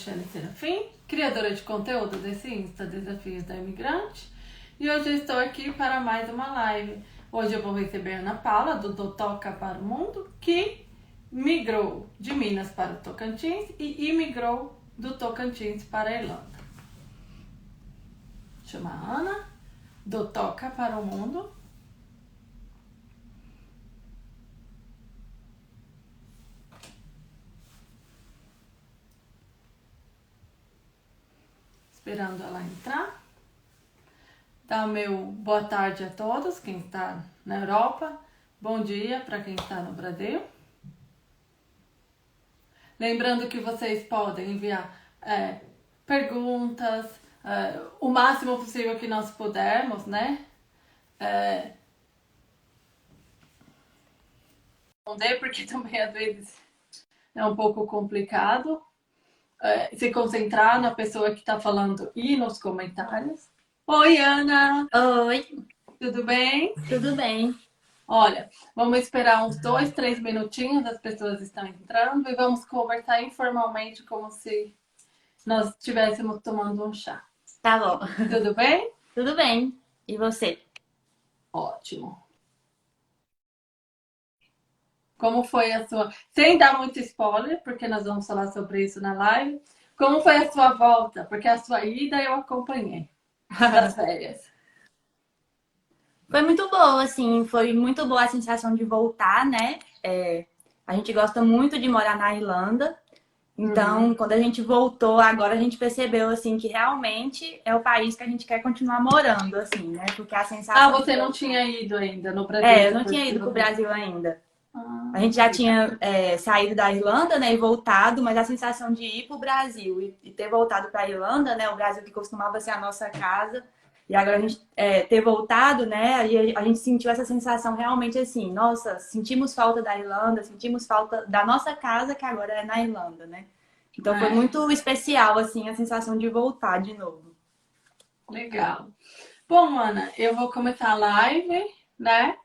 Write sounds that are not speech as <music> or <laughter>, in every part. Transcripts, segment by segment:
Michelle Serafim, criadora de conteúdo desse Insta Desafios da Imigrante. E hoje eu estou aqui para mais uma live. Hoje eu vou receber a Ana Paula, do Dotoca para o Mundo, que migrou de Minas para o Tocantins e imigrou do Tocantins para a Irlanda. Chama Ana, do Toca para o Mundo. Esperando ela entrar. Dá o meu boa tarde a todos, quem está na Europa. Bom dia para quem está no Brasil. Lembrando que vocês podem enviar é, perguntas, é, o máximo possível que nós pudermos, né? É, responder, porque <laughs> também às vezes é um pouco complicado é, se concentrar na pessoa que está falando e nos comentários. Oi, Ana! Oi! Tudo bem? Tudo bem. Olha, vamos esperar uns dois, três minutinhos, as pessoas estão entrando e vamos conversar informalmente como se nós estivéssemos tomando um chá. Tá bom. Tudo bem? Tudo bem. E você? Ótimo. Como foi a sua. Sem dar muito spoiler, porque nós vamos falar sobre isso na live. Como foi a sua volta? Porque a sua ida eu acompanhei das <laughs> férias. Foi muito boa, assim, foi muito boa a sensação de voltar, né? É, a gente gosta muito de morar na Irlanda. Então, uhum. quando a gente voltou, agora a gente percebeu, assim, que realmente é o país que a gente quer continuar morando, assim, né? Porque a sensação... Ah, você não tinha ido ainda no Brasil? É, eu não tinha ido pro Brasil ainda. A gente já tinha é, saído da Irlanda, né, e voltado, mas a sensação de ir para o Brasil e, e, ter voltado para a Irlanda, né, o Brasil que costumava ser a nossa casa, e agora a gente é, ter voltado, né, e a gente sentiu essa sensação realmente assim, nossa, sentimos falta da Irlanda, sentimos falta da nossa casa que agora é na Irlanda, né. Então foi é. muito especial, assim, a sensação de voltar de novo. Legal. Bom, Ana, eu vou começar a live, né?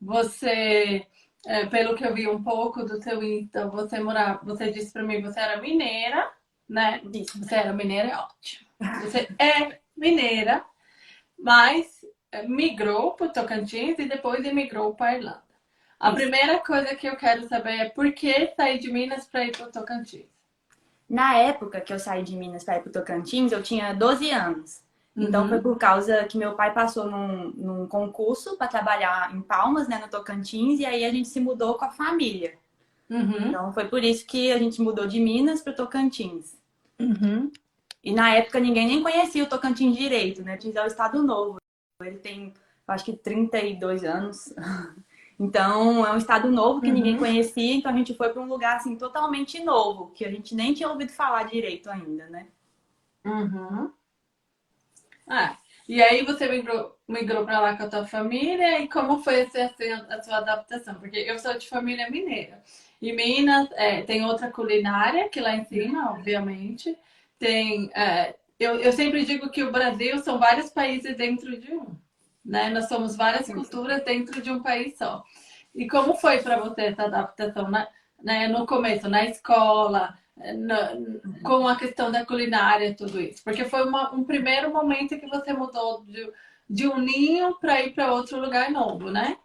Você é, pelo que eu vi um pouco do seu Insta, você morava, você disse para mim, você era mineira, né? Disse, você era mineira, é ótimo. Você é mineira, mas é, migrou para Tocantins e depois emigrou para Irlanda. A Isso. primeira coisa que eu quero saber é por que sair de Minas para ir para Tocantins? Na época que eu saí de Minas para ir para Tocantins, eu tinha 12 anos. Então uhum. foi por causa que meu pai passou num, num concurso para trabalhar em Palmas, né, no Tocantins, e aí a gente se mudou com a família. Uhum. Então foi por isso que a gente mudou de Minas para Tocantins. Uhum. E na época ninguém nem conhecia o Tocantins direito, né? Tinha o Estado Novo. Ele tem, acho que 32 anos. <laughs> Então é um estado novo que ninguém uhum. conhecia, então a gente foi para um lugar assim totalmente novo, que a gente nem tinha ouvido falar direito ainda, né? Uhum. Ah, e aí você migrou, migrou para lá com a tua família e como foi assim, a sua adaptação? Porque eu sou de família mineira. E Minas é, tem outra culinária que lá em cima, obviamente. Tem. É, eu, eu sempre digo que o Brasil são vários países dentro de um. Né? Nós somos várias culturas dentro de um país só. E como foi para você essa adaptação né? né? no começo, na escola, com a questão da culinária, tudo isso? Porque foi uma, um primeiro momento que você mudou de, de um ninho para ir para outro lugar novo, né?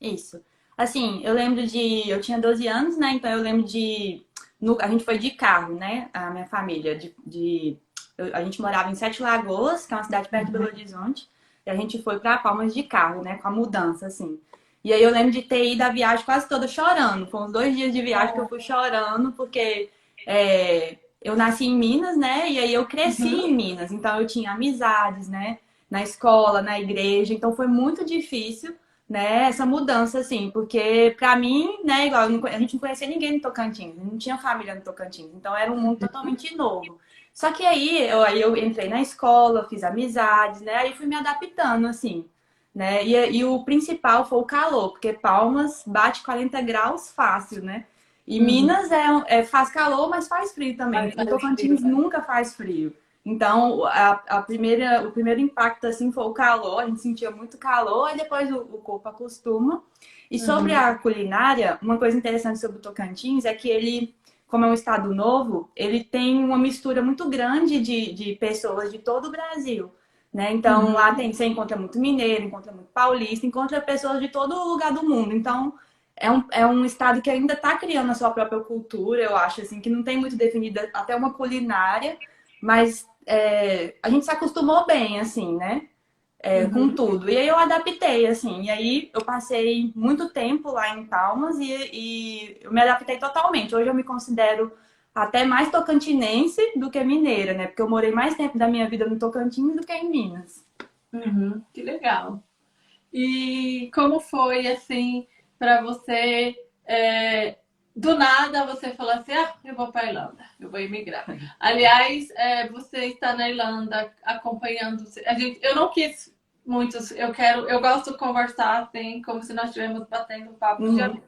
Isso. Assim, eu lembro de. Eu tinha 12 anos, né? Então eu lembro de. No, a gente foi de carro, né? A minha família. De, de eu, a gente morava em Sete Lagoas, que é uma cidade perto uhum. de Belo Horizonte. E a gente foi para Palmas de carro, né? Com a mudança, assim. E aí eu lembro de ter ido a viagem quase toda chorando. Foram uns dois dias de viagem que eu fui chorando, porque é, eu nasci em Minas, né? E aí eu cresci uhum. em Minas, então eu tinha amizades, né? Na escola, na igreja, então foi muito difícil, né? Essa mudança, assim, porque pra mim, né? Igual não, a gente não conhecia ninguém no Tocantins, não tinha família no Tocantins, então era um mundo totalmente novo. Só que aí eu, aí eu entrei na escola, fiz amizades, né? Aí fui me adaptando, assim, né? E, e o principal foi o calor, porque Palmas bate 40 graus fácil, né? E uhum. Minas é, é, faz calor, mas faz frio também. Faz, Tocantins frio, nunca faz frio. Então, a, a, primeira, o primeiro impacto assim foi o calor, a gente sentia muito calor, e depois o, o corpo acostuma. E sobre uhum. a culinária, uma coisa interessante sobre o Tocantins é que ele como é um estado novo, ele tem uma mistura muito grande de, de pessoas de todo o Brasil. Né? Então, uhum. lá tem, você encontra muito mineiro, encontra muito paulista, encontra pessoas de todo lugar do mundo. Então, é um, é um estado que ainda está criando a sua própria cultura, eu acho, assim, que não tem muito definida até uma culinária, mas é, a gente se acostumou bem, assim, né? É, uhum. Com tudo. E aí eu adaptei, assim. E aí eu passei muito tempo lá em Palmas e, e eu me adaptei totalmente. Hoje eu me considero até mais tocantinense do que mineira, né? Porque eu morei mais tempo da minha vida no Tocantins do que em Minas. Uhum. Que legal. E como foi, assim, para você é, do nada você falou assim, ah, eu vou para a Irlanda, eu vou emigrar. <laughs> Aliás, é, você está na Irlanda acompanhando. A gente, eu não quis muitos, eu quero, eu gosto de conversar assim, como se nós estivéssemos batendo um papo uhum. de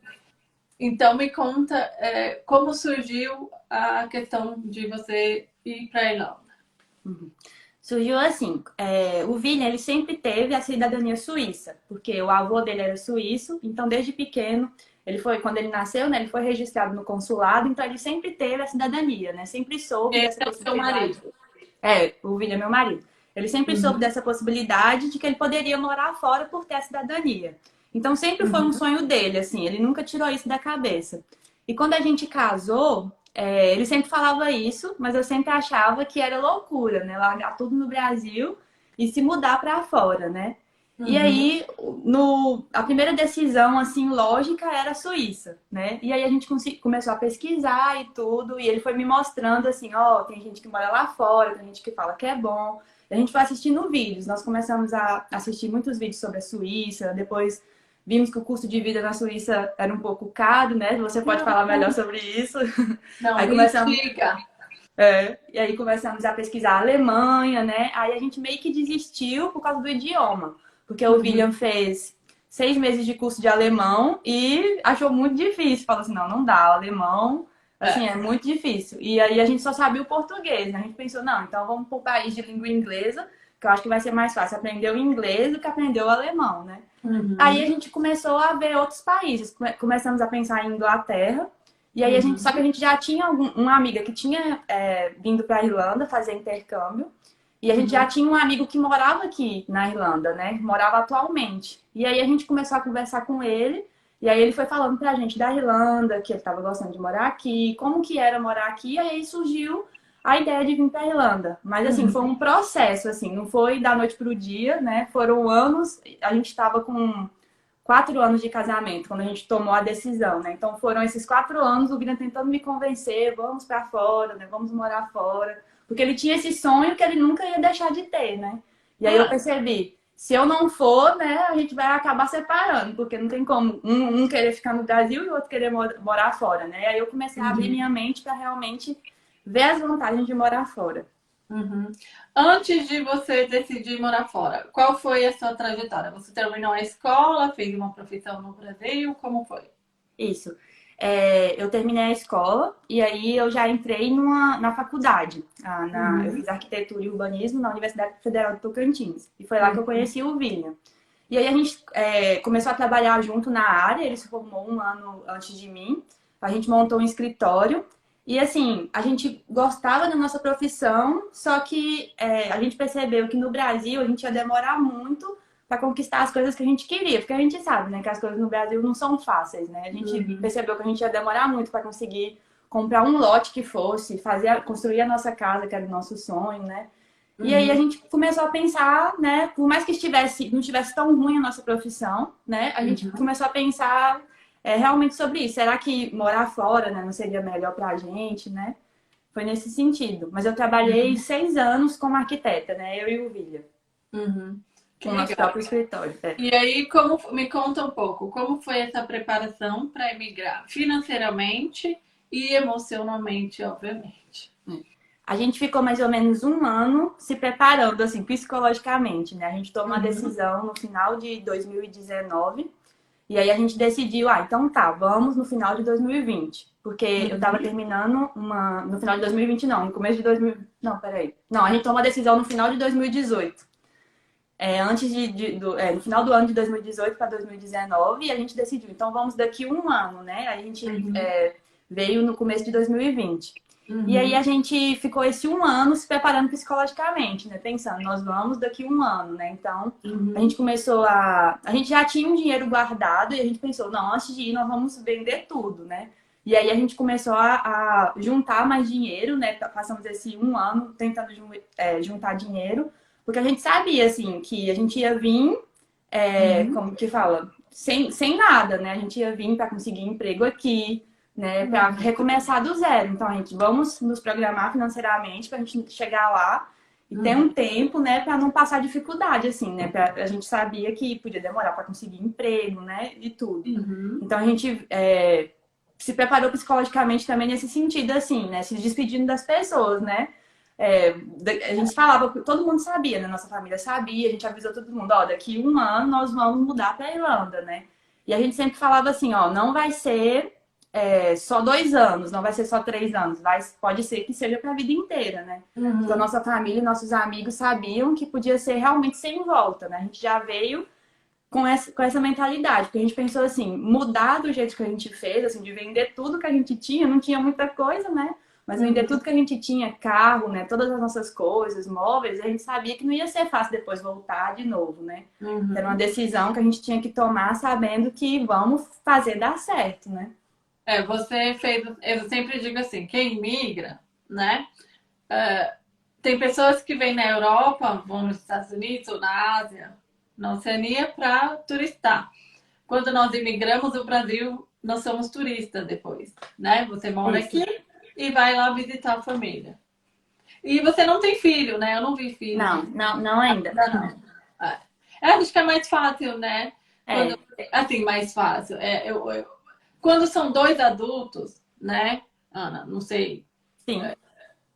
Então me conta é, como surgiu a questão de você ir para a Irlanda. Uhum. Surgiu assim, é, o Vini ele sempre teve a cidadania suíça, porque o avô dele era suíço, então desde pequeno ele foi, quando ele nasceu, né, ele foi registrado no consulado, então ele sempre teve a cidadania, né? Sempre soube Esse dessa é possibilidade. marido. É, o Vini é meu marido. Ele sempre uhum. soube dessa possibilidade de que ele poderia morar fora por ter a cidadania. Então sempre foi um uhum. sonho dele, assim, ele nunca tirou isso da cabeça. E quando a gente casou, é, ele sempre falava isso, mas eu sempre achava que era loucura, né? Largar tudo no Brasil e se mudar para fora, né? Uhum. E aí, no, a primeira decisão, assim, lógica era a Suíça, né? E aí a gente começou a pesquisar e tudo, e ele foi me mostrando assim, ó, oh, tem gente que mora lá fora, tem gente que fala que é bom. E a gente foi assistindo vídeos, nós começamos a assistir muitos vídeos sobre a Suíça, depois vimos que o custo de vida na Suíça era um pouco caro, né? Você pode não, falar melhor sobre isso. Não, aí começamos... É, e aí começamos a pesquisar a Alemanha, né? Aí a gente meio que desistiu por causa do idioma. Porque o uhum. William fez seis meses de curso de alemão e achou muito difícil. Falou assim, não, não dá, o alemão, assim, é. é muito difícil. E aí a gente só sabia o português, né? A gente pensou, não, então vamos para o país de língua inglesa, que eu acho que vai ser mais fácil aprender o inglês do que aprender o alemão, né? Uhum. Aí a gente começou a ver outros países, começamos a pensar em Inglaterra, e aí a gente, uhum. só que a gente já tinha algum, uma amiga que tinha é, vindo para a Irlanda fazer intercâmbio, e a gente uhum. já tinha um amigo que morava aqui na Irlanda, né? Morava atualmente. E aí a gente começou a conversar com ele. E aí ele foi falando pra gente da Irlanda, que ele estava gostando de morar aqui, como que era morar aqui. E aí surgiu a ideia de vir pra Irlanda. Mas assim, uhum. foi um processo, assim, não foi da noite pro dia, né? Foram anos, a gente estava com quatro anos de casamento, quando a gente tomou a decisão, né? Então foram esses quatro anos o Vina tentando me convencer, vamos para fora, né? Vamos morar fora. Porque ele tinha esse sonho que ele nunca ia deixar de ter, né? E aí eu ah. percebi, se eu não for, né, a gente vai acabar separando, porque não tem como um, um querer ficar no Brasil e o outro querer morar fora, né? E aí eu comecei a abrir uhum. minha mente para realmente ver as vantagens de morar fora. Uhum. Antes de você decidir morar fora, qual foi a sua trajetória? Você terminou a escola, fez uma profissão no Brasil, como foi? Isso é, eu terminei a escola e aí eu já entrei numa, na faculdade. Ah, na, uhum. Eu fiz arquitetura e urbanismo na Universidade Federal de Tocantins. E foi lá uhum. que eu uhum. conheci o Vinha. E aí a gente é, começou a trabalhar junto na área, ele se formou um ano antes de mim. A gente montou um escritório. E assim, a gente gostava da nossa profissão, só que é, a gente percebeu que no Brasil a gente ia demorar muito para conquistar as coisas que a gente queria, porque a gente sabe, né, que as coisas no Brasil não são fáceis, né? A gente uhum. percebeu que a gente ia demorar muito para conseguir comprar um lote que fosse, fazer, construir a nossa casa, que era o nosso sonho, né? Uhum. E aí a uhum. gente começou a pensar, né, por mais que estivesse, não estivesse tão ruim a nossa profissão, né? A gente uhum. começou a pensar é, realmente sobre isso. Será que morar fora, né, não seria melhor para a gente, né? Foi nesse sentido. Mas eu trabalhei uhum. seis anos como arquiteta, né? Eu e o William. Uhum com o nosso próprio escritório. É. E aí, como me conta um pouco, como foi essa preparação para emigrar financeiramente e emocionalmente, obviamente? A gente ficou mais ou menos um ano se preparando, assim, psicologicamente, né? A gente tomou uhum. a decisão no final de 2019 e aí a gente decidiu, ah, então tá, vamos no final de 2020. Porque uhum. eu tava terminando uma. No final de 2020, não, no começo de 2000. Não, peraí. Não, a gente tomou a decisão no final de 2018 é, antes de, de do, é, no final do ano de 2018 para 2019 e a gente decidiu, então vamos daqui um ano, né? A gente uhum. é, veio no começo de 2020. Uhum. E aí a gente ficou esse um ano se preparando psicologicamente, né? Pensando, nós vamos daqui um ano, né? Então, uhum. a gente começou a. A gente já tinha um dinheiro guardado e a gente pensou, não, antes de ir, nós vamos vender tudo, né? E aí a gente começou a, a juntar mais dinheiro, né? Passamos esse um ano tentando é, juntar dinheiro, porque a gente sabia, assim, que a gente ia vir, é, uhum. como que fala, sem, sem nada, né? A gente ia vir para conseguir emprego aqui, né? Para uhum. recomeçar do zero. Então, a gente vamos nos programar financeiramente para a gente chegar lá e uhum. ter um tempo, né, para não passar dificuldade, assim, né? Pra, a gente sabia que podia demorar para conseguir emprego, né? E tudo. Uhum. Então, a gente é, se preparou psicologicamente também nesse sentido, assim, né? Se despedindo das pessoas, né? É, a gente falava, todo mundo sabia, né? Nossa família sabia, a gente avisou todo mundo, ó, daqui um ano nós vamos mudar para Irlanda, né? E a gente sempre falava assim, ó, não vai ser é, só dois anos, não vai ser só três anos, vai, pode ser que seja para a vida inteira, né? Uhum. Então, nossa família e nossos amigos sabiam que podia ser realmente sem volta, né? A gente já veio com essa, com essa mentalidade, porque a gente pensou assim, mudar do jeito que a gente fez, assim, de vender tudo que a gente tinha, não tinha muita coisa, né? Mas vender uhum. tudo que a gente tinha, carro, né? Todas as nossas coisas, móveis, a gente sabia que não ia ser fácil depois voltar de novo, né? Uhum. Era uma decisão que a gente tinha que tomar sabendo que vamos fazer dar certo, né? É, você fez. Eu sempre digo assim: quem migra, né? Uh, tem pessoas que vêm na Europa, vão nos Estados Unidos ou na Ásia, na Oceania, para turistar. Quando nós imigramos o Brasil, nós somos turistas depois, né? Você mora aqui e vai lá visitar a família. E você não tem filho, né? Eu não vi filho. Não, não, não ainda. Não, não. É. Eu acho que é mais fácil, né? É. Quando, assim, mais fácil. É, eu, eu quando são dois adultos, né, Ana? Não sei. Sim.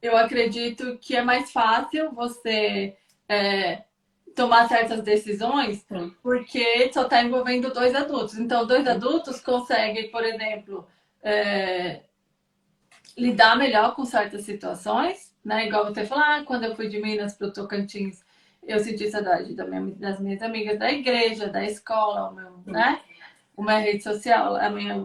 Eu acredito que é mais fácil você é, tomar certas decisões Sim. porque só está envolvendo dois adultos. Então, dois adultos conseguem, por exemplo, é, lidar melhor com certas situações, né? Igual você falou, ah, quando eu fui de Minas para o Tocantins, eu senti saudade da minha, das minhas amigas da igreja, da escola, meu, né? Uma rede social, a minha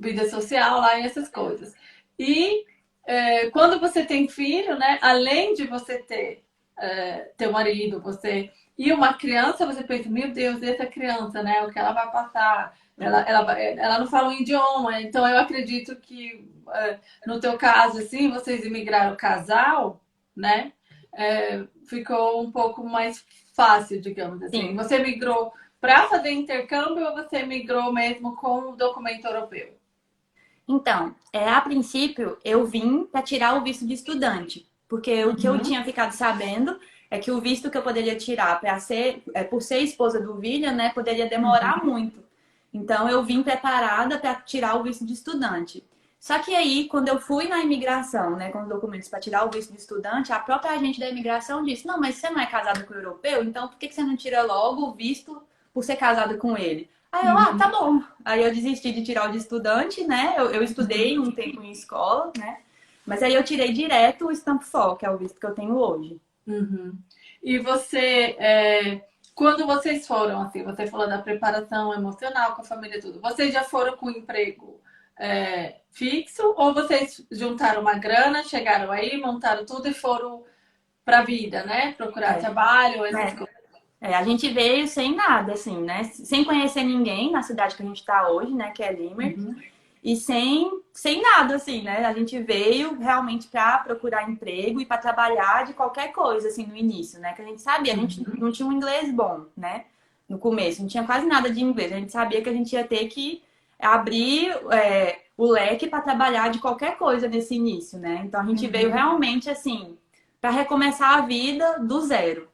vida social lá e essas coisas. E é, quando você tem filho, né, além de você ter é, teu marido, você e uma criança, você pensa, meu Deus, essa criança, né, o que ela vai passar? Ela, ela, ela não fala um idioma, então eu acredito que é, no teu caso, assim, vocês imigraram casal, né? É, ficou um pouco mais fácil, digamos assim. Sim. Você migrou para fazer intercâmbio ou você migrou mesmo com o documento europeu? Então, é, a princípio, eu vim para tirar o visto de estudante, porque o que uhum. eu tinha ficado sabendo é que o visto que eu poderia tirar para ser, é, por ser esposa do William, né, poderia demorar uhum. muito. Então, eu vim preparada para tirar o visto de estudante. Só que aí, quando eu fui na imigração, né, com os documentos para tirar o visto de estudante, a própria agente da imigração disse: Não, mas você não é casado com o europeu, então por que você não tira logo o visto por ser casada com ele. Aí eu, ah, tá bom. Aí eu desisti de tirar o de estudante, né? Eu, eu estudei um tempo em escola, né? Mas aí eu tirei direto o Stamp For, que é o visto que eu tenho hoje. Uhum. E você, é, quando vocês foram, assim, você falou da preparação emocional com a família e tudo, vocês já foram com emprego é, fixo ou vocês juntaram uma grana, chegaram aí, montaram tudo e foram para a vida, né? Procurar é. trabalho, essas é. coisas? É, a gente veio sem nada, assim, né? Sem conhecer ninguém na cidade que a gente está hoje, né? Que é Limer. Uhum. E sem, sem nada, assim, né? A gente veio realmente para procurar emprego e para trabalhar de qualquer coisa, assim, no início, né? Que a gente sabia, a gente uhum. não tinha um inglês bom, né? No começo, não tinha quase nada de inglês. A gente sabia que a gente ia ter que abrir é, o leque para trabalhar de qualquer coisa nesse início, né? Então a gente uhum. veio realmente, assim, para recomeçar a vida do zero.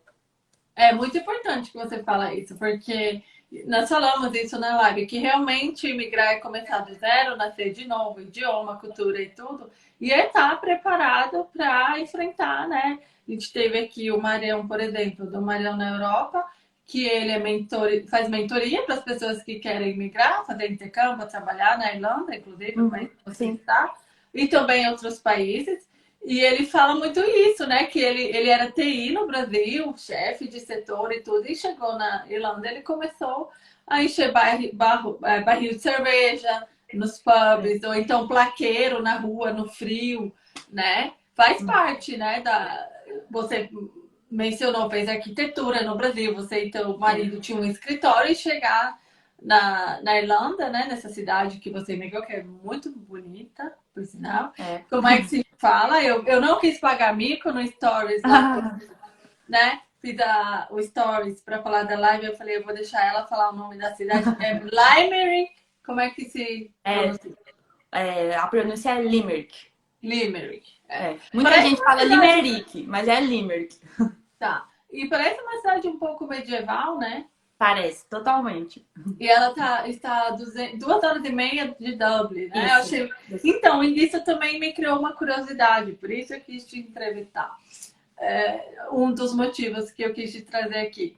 É muito importante que você fala isso, porque nós falamos isso na live, que realmente imigrar é começar do zero, nascer de novo, idioma, cultura e tudo, e é estar preparado para enfrentar, né? A gente teve aqui o Marião, por exemplo, do Marião na Europa, que ele é mentor, faz mentoria para as pessoas que querem migrar, fazer intercâmbio, trabalhar na Irlanda, inclusive, uhum. mas você está, e também em outros países. E ele fala muito isso, né? Que ele, ele era TI no Brasil, chefe de setor e tudo, e chegou na Irlanda, ele começou a encher barril, barro, é, barril de cerveja, nos pubs, ou então plaqueiro na rua, no frio, né? Faz parte, né? Da... Você mencionou, fez arquitetura no Brasil, você e teu marido tinham um escritório e chegar na, na Irlanda, né? Nessa cidade que você migrou, que é muito bonita, por sinal. É. Como é que se fala? Eu, eu não quis pagar mico no Stories, ah. né? Fiz a, o Stories para falar da live, eu falei, eu vou deixar ela falar o nome da cidade. É Limerick. Como é que se é, é, a pronúncia é Limerick. Limerick. É. é. Muita parece gente fala cidade... Limerick, mas é Limerick. Tá. E parece uma cidade um pouco medieval, né? Parece, totalmente. E ela tá, está duas, duas horas e meia de Dublin, né? Isso, achei... isso. Então, isso também me criou uma curiosidade, por isso eu quis te entrevistar. É, um dos motivos que eu quis te trazer aqui.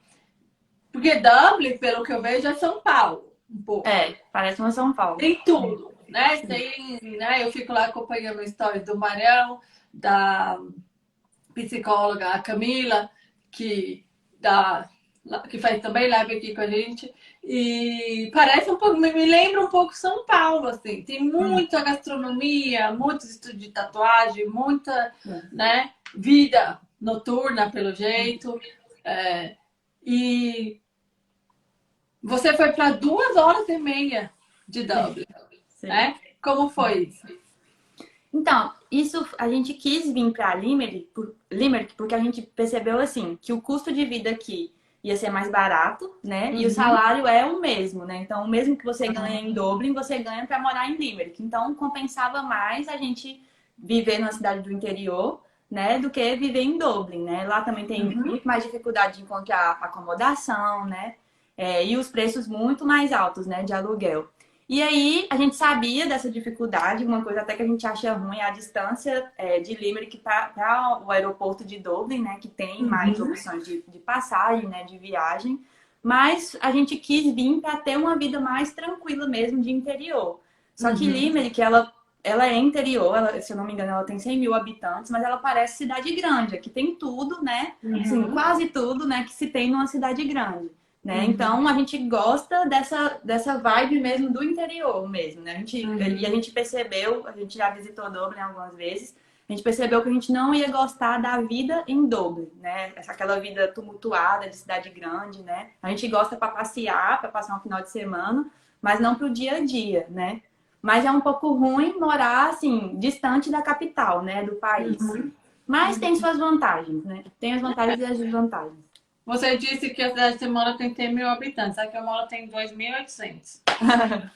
Porque Dublin, pelo que eu vejo, é São Paulo, um pouco. É, parece uma São Paulo. Tem tudo, né? Tem, né? Eu fico lá acompanhando a história do Marião, da psicóloga Camila, que dá que faz também live aqui com a gente. E parece um pouco, me lembra um pouco São Paulo, assim. Tem muita gastronomia, muito estudo de tatuagem, muita é. né, vida noturna, pelo jeito. É, e você foi para duas horas e meia de Dublin, Sim. né? Como foi isso? Então, isso a gente quis vir para Limerick, Limerick porque a gente percebeu assim que o custo de vida aqui ia ser mais barato, né? Uhum. E o uhum. salário é o mesmo, né? Então, o mesmo que você ganha em Dublin, você ganha para morar em Limerick. Então, compensava mais a gente viver na cidade do interior, né, do que viver em Dublin, né? Lá também tem uhum. muito mais dificuldade de encontrar acomodação, né? É, e os preços muito mais altos, né, de aluguel. E aí a gente sabia dessa dificuldade, uma coisa até que a gente acha ruim é a distância é, de Limerick para o aeroporto de Dublin, né? Que tem uhum. mais opções de, de, passagem, né? De viagem. Mas a gente quis vir para ter uma vida mais tranquila mesmo de interior. Só que uhum. Limerick, ela, ela é interior, ela, se eu não me engano, ela tem 100 mil habitantes, mas ela parece cidade grande. Aqui tem tudo, né? Uhum. Assim, quase tudo, né? Que se tem numa cidade grande. Né? Uhum. Então a gente gosta dessa, dessa vibe mesmo do interior mesmo, né? A gente, uhum. E a gente percebeu, a gente já visitou Dublin algumas vezes, a gente percebeu que a gente não ia gostar da vida em Dublin, né? Aquela vida tumultuada de cidade grande, né? A gente gosta para passear, para passar um final de semana, mas não para o dia a dia, né? Mas é um pouco ruim morar assim distante da capital, né? Do país. Uhum. Mas tem suas vantagens, né? Tem as vantagens e as desvantagens. Você disse que a cidade que você mora tem 100 mil habitantes, aqui eu moro tem 2.800. <laughs>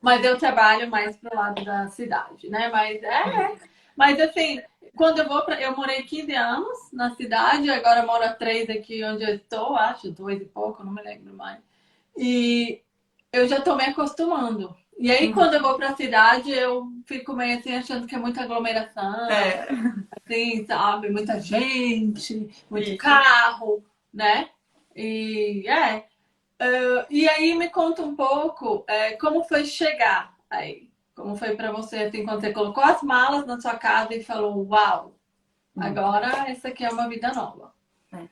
Mas eu trabalho mais pro lado da cidade, né? Mas é. Mas assim, quando eu vou para. Eu morei 15 anos na cidade, agora moro há 3 aqui onde eu estou, acho, dois e pouco, não me lembro mais. E eu já estou me acostumando. E aí, uhum. quando eu vou para a cidade, eu fico meio assim, achando que é muita aglomeração. É. Assim, sabe? Muita gente, muito Isso. carro né? E é. Uh, e aí me conta um pouco é, como foi chegar aí. Como foi para você, assim, quando você colocou as malas na sua casa e falou, uau, hum. agora essa aqui é uma vida nova. É.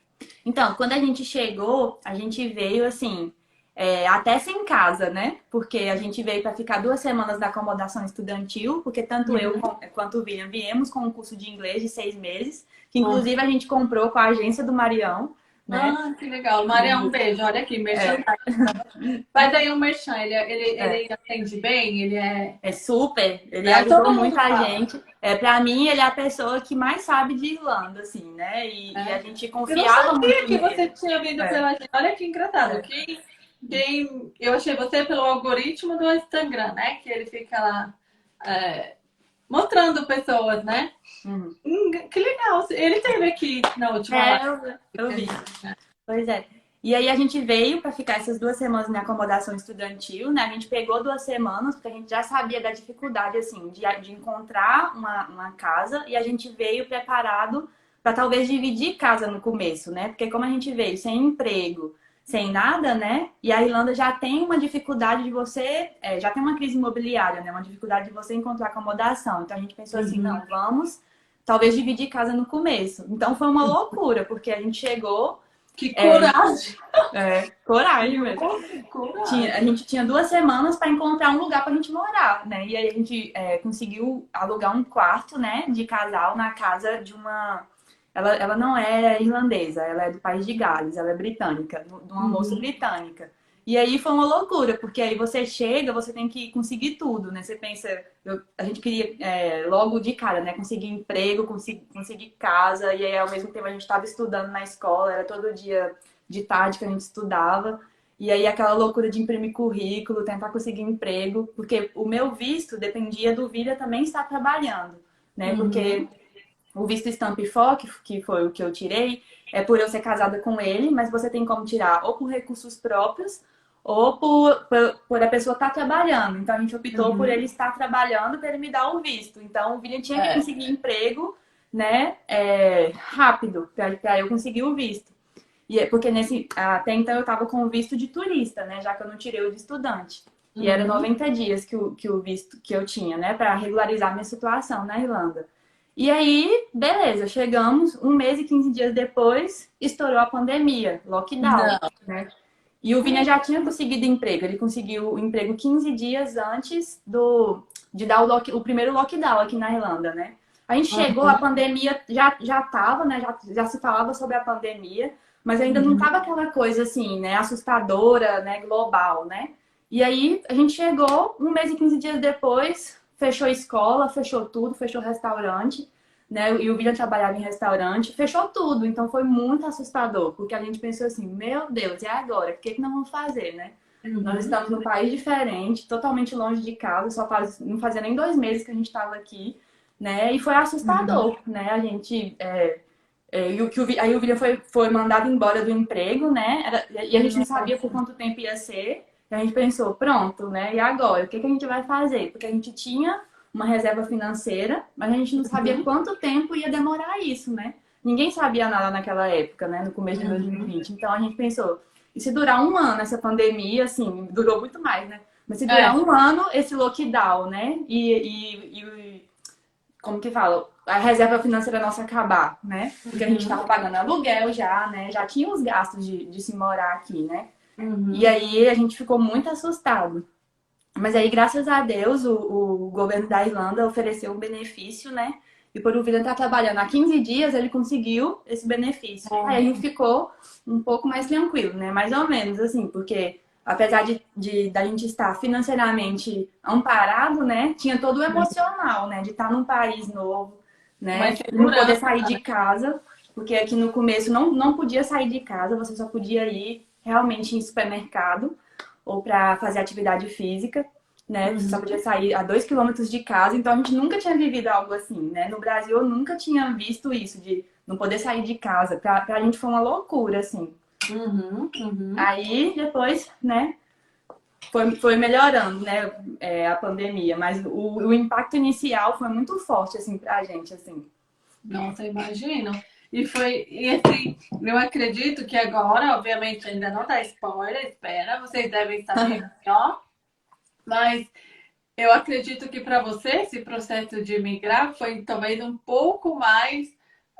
Então, quando a gente chegou, a gente veio assim, é, até sem casa, né? Porque a gente veio para ficar duas semanas da acomodação estudantil, porque tanto uhum. eu quanto o William viemos com um curso de inglês de seis meses, que inclusive a gente comprou com a agência do Marião. Né? Ah, que legal. Maria, um beijo. Olha aqui, merchan. É. Faz aí um merchan. Ele, ele, é. ele atende bem? Ele é. É super. Ele é, ajudou muita fala. gente. É, pra mim, ele é a pessoa que mais sabe de Irlanda, assim, né? E, é. e a gente confiava eu não sabia que você tinha vindo é. pela. Olha que engraçado. É. Quem, quem... Eu achei você pelo algoritmo do Instagram, né? Que ele fica lá. É, mostrando pessoas, né? Uhum. Hum, que legal. Ele teve aqui na última é, eu, eu vi. Pois é. E aí a gente veio para ficar essas duas semanas na acomodação estudantil, né? A gente pegou duas semanas, porque a gente já sabia da dificuldade, assim, de, de encontrar uma, uma casa, e a gente veio preparado para talvez dividir casa no começo, né? Porque como a gente veio sem emprego, sem nada, né? E a Irlanda já tem uma dificuldade de você, é, já tem uma crise imobiliária, né? Uma dificuldade de você encontrar acomodação. Então a gente pensou assim, uhum. assim, não, vamos talvez dividir casa no começo. Então foi uma loucura, porque a gente chegou Que coragem! É, <laughs> é coragem mesmo. Coragem. Tinha, a gente tinha duas semanas para encontrar um lugar para a gente morar, né? E aí a gente é, conseguiu alugar um quarto, né, de casal na casa de uma. Ela, ela não é irlandesa, ela é do país de Gales, ela é britânica, de uma uhum. moça britânica. E aí foi uma loucura, porque aí você chega, você tem que conseguir tudo, né? Você pensa, eu, a gente queria é, logo de cara, né? Conseguir emprego, conseguir, conseguir casa, e aí ao mesmo tempo a gente estava estudando na escola, era todo dia de tarde que a gente estudava. E aí aquela loucura de imprimir currículo, tentar conseguir emprego, porque o meu visto dependia do Vila também estar trabalhando, né? Uhum. Porque o visto Stamp FOC, que foi o que eu tirei, é por eu ser casada com ele, mas você tem como tirar ou por recursos próprios ou por, por, por a pessoa estar tá trabalhando. Então a gente optou uhum. por ele estar trabalhando para ele me dar o visto. Então o William tinha que é. conseguir emprego, né, é, rápido, para eu conseguir o visto. E é porque nesse até então eu estava com o visto de turista, né, já que eu não tirei o de estudante. Uhum. E era 90 dias que o, que o visto que eu tinha, né, para regularizar minha situação na Irlanda. E aí, beleza, chegamos, um mês e 15 dias depois, estourou a pandemia, lockdown, não. né? E o Vini já tinha conseguido emprego. Ele conseguiu o emprego 15 dias antes do, de dar o, lock, o primeiro lockdown aqui na Irlanda, né? A gente chegou, a pandemia já, já tava, né? Já, já se falava sobre a pandemia, mas ainda uhum. não tava aquela coisa assim, né? Assustadora, né? Global, né? E aí a gente chegou, um mês e 15 dias depois, fechou escola, fechou tudo, fechou restaurante né? E o William trabalhava em restaurante, fechou tudo. Então foi muito assustador, porque a gente pensou assim, meu Deus, e agora? O que, que nós vamos fazer, né? Uhum. Nós estamos num país diferente, totalmente longe de casa, só faz, não fazia nem dois meses que a gente estava aqui, né? E foi assustador, uhum. né? A gente. É, é, e o, que o, aí o William foi, foi mandado embora do emprego, né? Era, e a gente não sabia por quanto tempo ia ser. E a gente pensou, pronto, né? E agora? O que, que a gente vai fazer? Porque a gente tinha uma reserva financeira, mas a gente não sabia uhum. quanto tempo ia demorar isso, né? Ninguém sabia nada naquela época, né? No começo de 2020. Uhum. Então a gente pensou, e se durar um ano essa pandemia, assim, durou muito mais, né? Mas se durar é. um ano esse lockdown, né? E, e, e, como que fala? A reserva financeira nossa acabar, né? Porque a gente estava uhum. pagando aluguel já, né? Já tinha os gastos de, de se morar aqui, né? Uhum. E aí a gente ficou muito assustado. Mas aí, graças a Deus, o, o governo da Irlanda ofereceu um benefício, né? E por o William estar trabalhando há 15 dias, ele conseguiu esse benefício. É. Aí a gente ficou um pouco mais tranquilo, né? Mais ou menos, assim, porque apesar de, de da gente estar financeiramente amparado, né? Tinha todo o emocional, né? De estar num país novo, né? Não poder sair de casa, porque aqui no começo não, não podia sair de casa, você só podia ir realmente em supermercado ou para fazer atividade física, né? Você só uhum. podia sair a dois quilômetros de casa, então a gente nunca tinha vivido algo assim, né? No Brasil eu nunca tinha visto isso, de não poder sair de casa. Pra, pra gente foi uma loucura, assim. Uhum, uhum. Aí depois, né? Foi, foi melhorando, né? É, a pandemia, mas o, o impacto inicial foi muito forte, assim, pra gente, assim. Nossa, imagino. E foi, e assim, eu acredito que agora, obviamente, ainda não dá spoiler, espera, vocês devem saber melhor. Mas eu acredito que para você esse processo de migrar foi talvez um pouco mais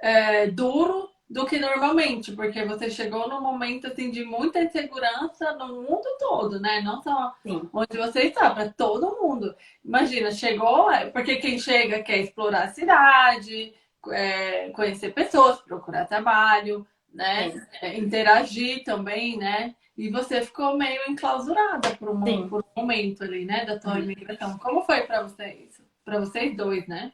é, duro do que normalmente, porque você chegou num momento assim de muita insegurança no mundo todo, né? Não só Sim. onde você está, para todo mundo. Imagina, chegou, é, porque quem chega quer explorar a cidade, é, conhecer pessoas, procurar trabalho, né? É, interagir também, né? E você ficou meio enclausurada por um, por um momento ali, né? Da tua imigração. Como foi para vocês? Para vocês dois, né?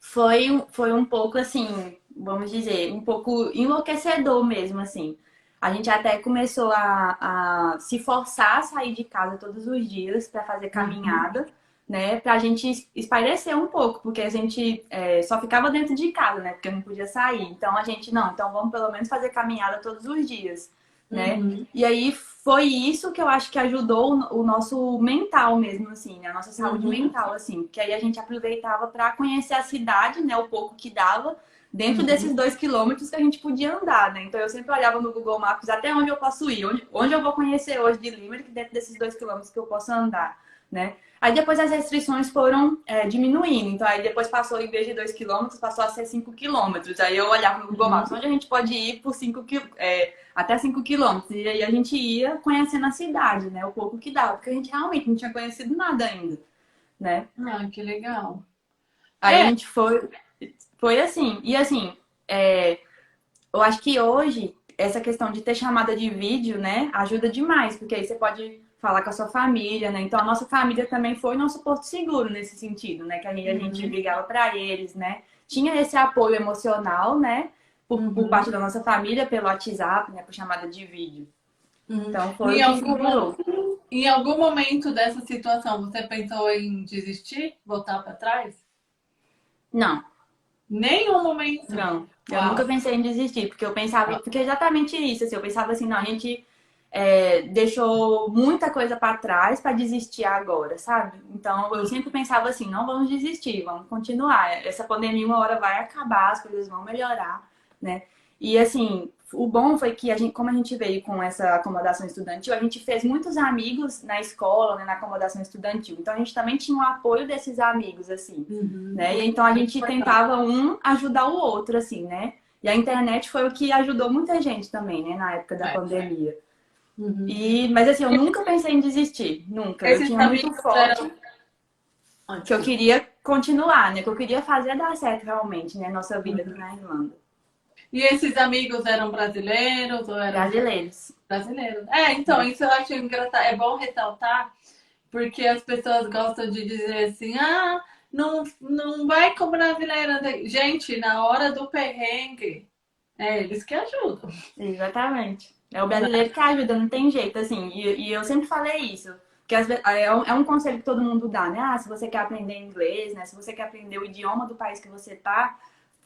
Foi, foi um pouco assim, vamos dizer, um pouco enlouquecedor mesmo, assim. A gente até começou a, a se forçar a sair de casa todos os dias para fazer uhum. caminhada. Uhum né, pra gente espairecer um pouco, porque a gente é, só ficava dentro de casa, né, porque não podia sair. Então a gente, não, então vamos pelo menos fazer caminhada todos os dias, né? Uhum. E aí foi isso que eu acho que ajudou o nosso mental mesmo, assim, né, a nossa saúde uhum. mental, assim, que aí a gente aproveitava para conhecer a cidade, né, o pouco que dava, dentro uhum. desses dois quilômetros que a gente podia andar, né? Então eu sempre olhava no Google Maps até onde eu posso ir, onde, onde eu vou conhecer hoje de Limerick dentro desses dois quilômetros que eu posso andar né? Aí depois as restrições foram é, diminuindo. Então aí depois passou, em vez de 2 quilômetros, passou a ser 5 quilômetros. Aí eu olhava no Google Maps, onde a gente pode ir por 5 é, até 5 quilômetros. E aí a gente ia conhecendo a cidade, né? O pouco que dava, porque a gente realmente não tinha conhecido nada ainda, né? Ah, que legal. Aí é. a gente foi, foi assim. E assim, é, eu acho que hoje essa questão de ter chamada de vídeo, né, ajuda demais, porque aí você pode falar com a sua família, né? Então a nossa família também foi nosso porto seguro nesse sentido, né? Que a gente, a gente uhum. ligava para eles, né? Tinha esse apoio emocional, né? Por, uhum. por, parte da nossa família, pelo WhatsApp, né? Por chamada de vídeo. Uhum. Então foi em algum, em algum momento dessa situação, você pensou em desistir, voltar para trás? Não. Nenhum momento. Não. Eu Uau. nunca pensei em desistir, porque eu pensava, porque é exatamente isso, assim, eu pensava assim, não, a gente é, deixou muita coisa para trás para desistir agora, sabe? Então eu sempre pensava assim, não vamos desistir, vamos continuar. Essa pandemia uma hora vai acabar, as coisas vão melhorar, né? E assim, o bom foi que a gente, como a gente veio com essa acomodação estudantil, a gente fez muitos amigos na escola, né, na acomodação estudantil. Então a gente também tinha o apoio desses amigos, assim, uhum. né? E então a gente tentava um ajudar o outro, assim, né? E a internet foi o que ajudou muita gente também, né, na época da é, pandemia. É. Uhum. E, mas assim, eu nunca pensei em desistir, nunca. eu tinha muito foco que eu queria continuar, né? Que eu queria fazer dar certo realmente, né? Nossa vida aqui na Irlanda. E esses amigos eram brasileiros ou eram brasileiros? Brasileiros. É, então, é. isso eu acho engraçado. É bom ressaltar, porque as pessoas gostam de dizer assim, ah, não, não vai com brasileiro. Gente, na hora do perrengue, é eles que ajudam. Exatamente. É o brasileiro que ajuda, não tem jeito, assim. E, e eu sempre falei isso. Que é um, é um conselho que todo mundo dá, né? Ah, se você quer aprender inglês, né? Se você quer aprender o idioma do país que você tá,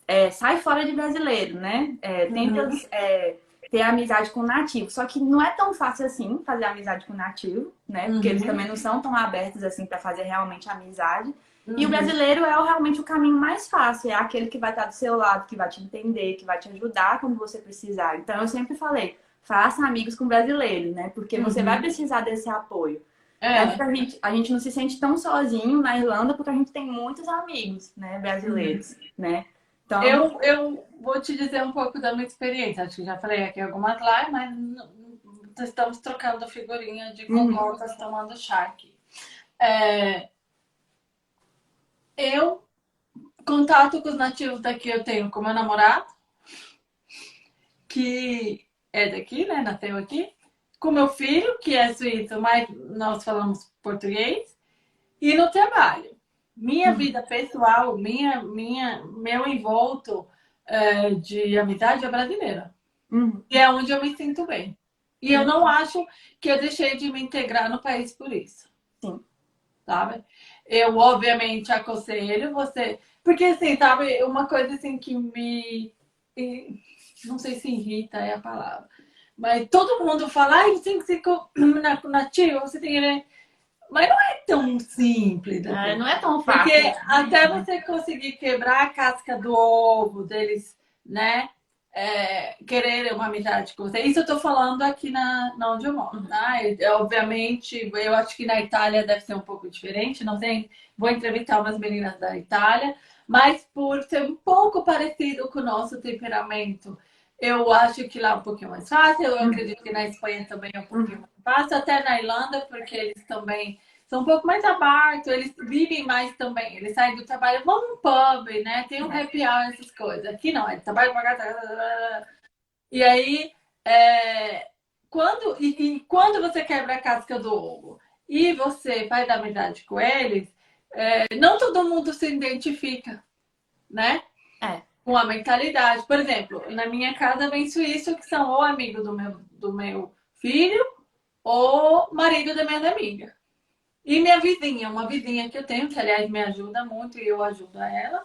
é, sai fora de brasileiro, né? É, tenta uhum. é, ter amizade com nativo. Só que não é tão fácil assim fazer amizade com nativo, né? Porque uhum. eles também não são tão abertos assim para fazer realmente amizade. Uhum. E o uhum. brasileiro é realmente o caminho mais fácil, é aquele que vai estar do seu lado, que vai te entender, que vai te ajudar quando você precisar. Então eu sempre falei, faça amigos com brasileiros, né? Porque você vai uhum. precisar desse apoio. É. A, gente, a gente não se sente tão sozinho na Irlanda porque a gente tem muitos amigos, né, brasileiros, uhum. né? Então... Eu, eu vou te dizer um pouco da minha experiência. Acho que já falei aqui algumas lives, mas estamos trocando figurinha de conversas, uhum. tomando chá aqui. É... Eu, contato com os nativos daqui eu tenho com meu namorado, que é daqui, né? Nasceu aqui. Com meu filho, que é suíço, mas nós falamos português. E no trabalho. Minha uhum. vida pessoal, minha, minha, meu envolto é, de amizade é brasileira. Uhum. E é onde eu me sinto bem. E eu não acho que eu deixei de me integrar no país por isso. Sim. Sabe? Eu, obviamente, aconselho você. Porque, assim, sabe, uma coisa assim que me não sei se irrita é a palavra, mas todo mundo fala, ah, tem que ser <clears throat> nativo, você tem que. Mas não é tão simples. Né? É, não é tão fácil. Porque até você conseguir quebrar a casca do ovo deles, né? É, querer uma amizade com você. Isso eu tô falando aqui na, na onde eu moro, tá? Eu, obviamente, eu acho que na Itália deve ser um pouco diferente, não sei. Vou entrevistar umas meninas da Itália, mas por ser um pouco parecido com o nosso temperamento, eu acho que lá é um pouquinho mais fácil. Eu acredito que na Espanha também é um pouquinho mais fácil, até na Irlanda, porque eles também são um pouco mais abertos, eles vivem mais também. Eles saem do trabalho, vão no pub, né? Tem um happy hour, essas coisas. Aqui não, é trabalho pra E aí, é... quando, e, e, quando você quebra a casca do ovo e você faz amizade com eles, é, não todo mundo se identifica, né? É. Com a mentalidade. Por exemplo, na minha casa vem suíço que são ou amigo do meu, do meu filho ou marido da minha amiga. E minha vizinha, uma vizinha que eu tenho, que aliás me ajuda muito e eu ajudo a ela,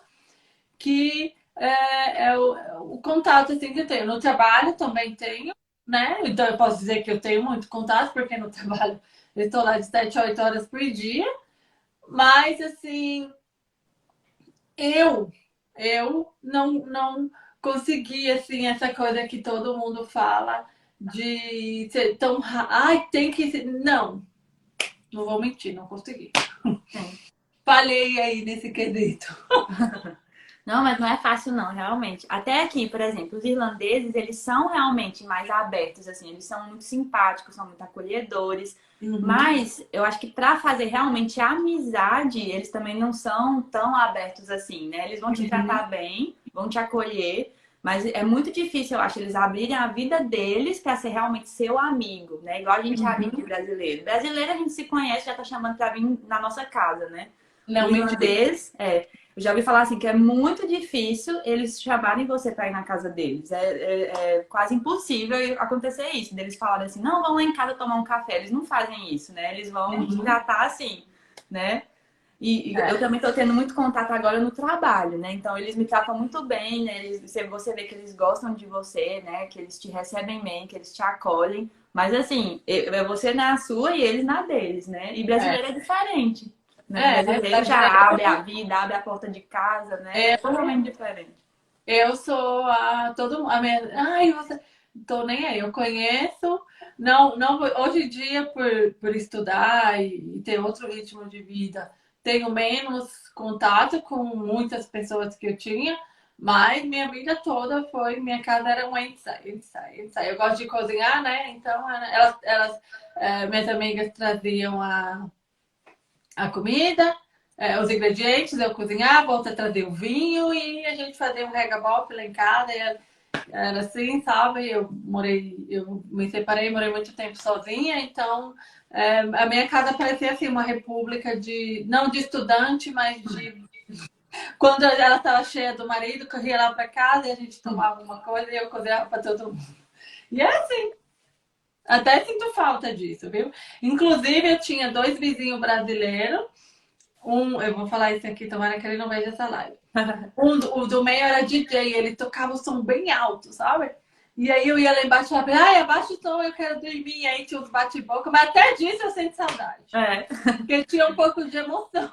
que é, é, o, é o, contato assim, que eu tenho. No trabalho também tenho, né? Então eu posso dizer que eu tenho muito contato, porque no <laughs> trabalho eu estou lá de 7 a 8 horas por dia. Mas, assim, eu, eu não, não consegui, assim, essa coisa que todo mundo fala de ser tão. Ai, tem que. Não. não vou mentir, não consegui. <laughs> Falei aí nesse quesito. <laughs> Não, mas não é fácil não, realmente. Até aqui, por exemplo, os irlandeses, eles são realmente mais abertos, assim, eles são muito simpáticos, são muito acolhedores. Uhum. Mas eu acho que para fazer realmente amizade, eles também não são tão abertos assim, né? Eles vão te uhum. tratar bem, vão te acolher, mas é muito difícil, eu acho, eles abrirem a vida deles para ser realmente seu amigo, né? Igual a gente uhum. é amigo brasileiro. Brasileiro a gente se conhece, já tá chamando para vir na nossa casa, né? Não, o irlandês, é. Eu já ouvi falar assim que é muito difícil eles chamarem você para ir na casa deles. É, é, é, quase impossível acontecer isso. Eles falarem assim, não, vamos lá em casa tomar um café. Eles não fazem isso, né? Eles vão uhum. tratar assim, né? E, é. eu também estou tendo muito contato agora no trabalho, né? Então eles me tratam muito bem, né? Eles, você vê que eles gostam de você, né? Que eles te recebem bem, que eles te acolhem. Mas assim, é você na sua e eles na deles, né? E brasileiro é, é diferente. Né? É, brasileiro já abre a vida, abre a porta de casa, né? É, é totalmente diferente. Eu sou a todo a minha, ai, você tô nem aí, eu conheço, não, não hoje em dia por, por estudar e, e ter outro ritmo de vida, tenho menos contato com muitas pessoas que eu tinha, mas minha vida toda foi, minha casa era um ensaio, ensaio, ensaio. Eu gosto de cozinhar, né? Então elas, elas é, minhas amigas traziam a a comida, é, os ingredientes, eu cozinhava, outra trazia o vinho e a gente fazia um regabop lá em casa. Era, era, assim, sabe? Eu morei, eu me separei, morei muito tempo sozinha, então é, a minha casa parecia assim uma república de não de estudante, mas de quando ela estava cheia do marido, corria lá para casa e a gente tomava uma coisa e eu cozinhava para todo mundo. E é assim. Até sinto falta disso, viu? Inclusive, eu tinha dois vizinhos brasileiros. Um, eu vou falar isso aqui, tomara que ele não veja essa live. <laughs> Um, o do meio era DJ, ele tocava o som bem alto, sabe? E aí eu ia lá embaixo e falava, ai, abaixa o som, eu quero dormir. Aí tinha uns bate-boca, mas até disso eu sinto saudade. É. Porque tinha um pouco de emoção.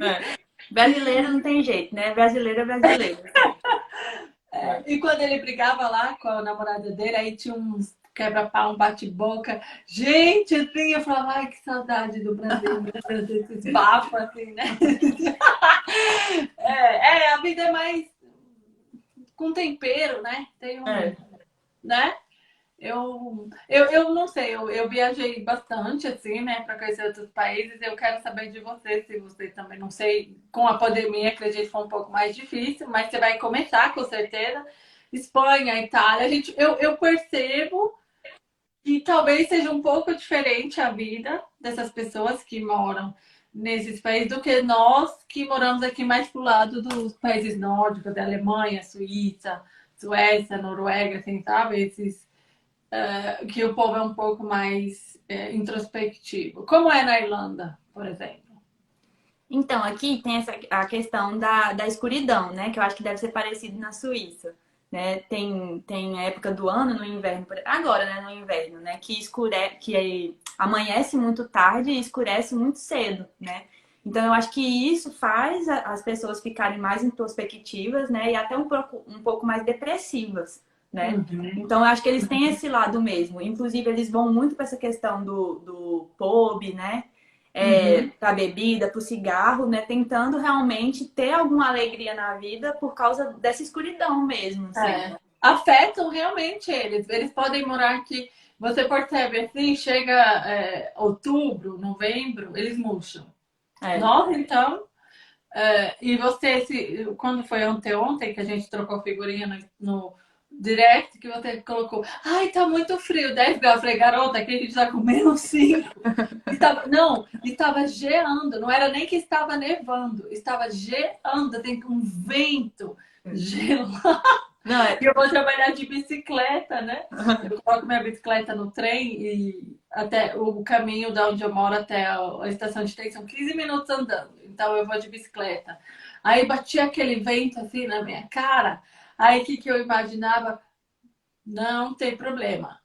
É. Brasileiro não tem jeito, né? Brasileiro é brasileiro. <laughs> É. E quando ele brigava lá com a namorada dele, aí tinha uns quebra-pau, um bate-boca. Gente, assim, eu falava, ai, que saudade do Brasil, desses papos, assim, né? <laughs> é, é, a vida é mais com tempero, né? Tem um, é. né? Eu, eu, eu não sei, eu, eu viajei bastante, assim, né, para conhecer outros países. Eu quero saber de você, se você também, não sei, com a pandemia, acredito que foi um pouco mais difícil, mas você vai começar com certeza. Espanha, Itália, a gente, eu, eu percebo e talvez seja um pouco diferente a vida dessas pessoas que moram nesses países do que nós que moramos aqui mais pro lado dos países nórdicos, da Alemanha, Suíça, Suécia, Noruega, assim, sabe? Esses uh, que o povo é um pouco mais uh, introspectivo. Como é na Irlanda, por exemplo? Então, aqui tem essa, a questão da, da escuridão, né? Que eu acho que deve ser parecido na Suíça né? Tem, tem época do ano no inverno, agora, né, no inverno, né, que escure, que amanhece muito tarde e escurece muito cedo, né? Então eu acho que isso faz as pessoas ficarem mais introspectivas, né, e até um pouco, um pouco mais depressivas, né? Uhum. Então eu acho que eles têm esse lado mesmo. Inclusive eles vão muito para essa questão do, do pub, né? É, uhum. para bebida, para o cigarro, né? Tentando realmente ter alguma alegria na vida por causa dessa escuridão mesmo. Assim. É. Afetam realmente eles. Eles podem morar aqui. Você percebe assim, chega é, outubro, novembro, eles murcham. É. Nós, então. É, e você, se, quando foi ontem, ontem que a gente trocou figurinha no, no direct que você colocou, ai, tá muito frio, 10 graus. Eu falei, garota, aqui a gente tá com menos 5. <laughs> estava, não, estava geando, não era nem que estava nevando, estava geando, tem um vento gelado. Não, é... E eu vou trabalhar de bicicleta, né? Eu coloco minha bicicleta no trem e até o caminho da onde eu moro até a estação de trem são 15 minutos andando. Então eu vou de bicicleta. Aí batia aquele vento assim na minha cara. Aí o que, que eu imaginava? Não tem problema.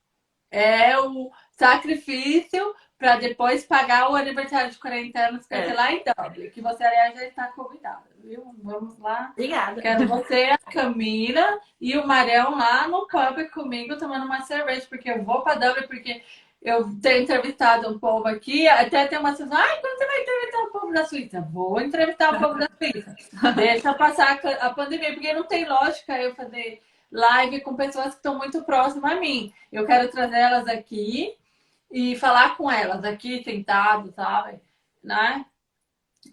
É o sacrifício para depois pagar o aniversário de 40 anos que é. lá em Dublin, que você, aliás, já está convidada, viu? Vamos lá. Obrigada. Quero você, a Camila e o Marião lá no pub comigo tomando uma cerveja, porque eu vou para Dublin, porque eu tenho entrevistado um povo aqui, até tem uma pessoa, ai, quando você vai entrevistar o povo da Suíça? Vou entrevistar o povo da Suíça. <laughs> Deixa passar a pandemia, porque não tem lógica eu fazer live com pessoas que estão muito próximas a mim. Eu quero trazer elas aqui e falar com elas aqui, sentado, sabe? Né?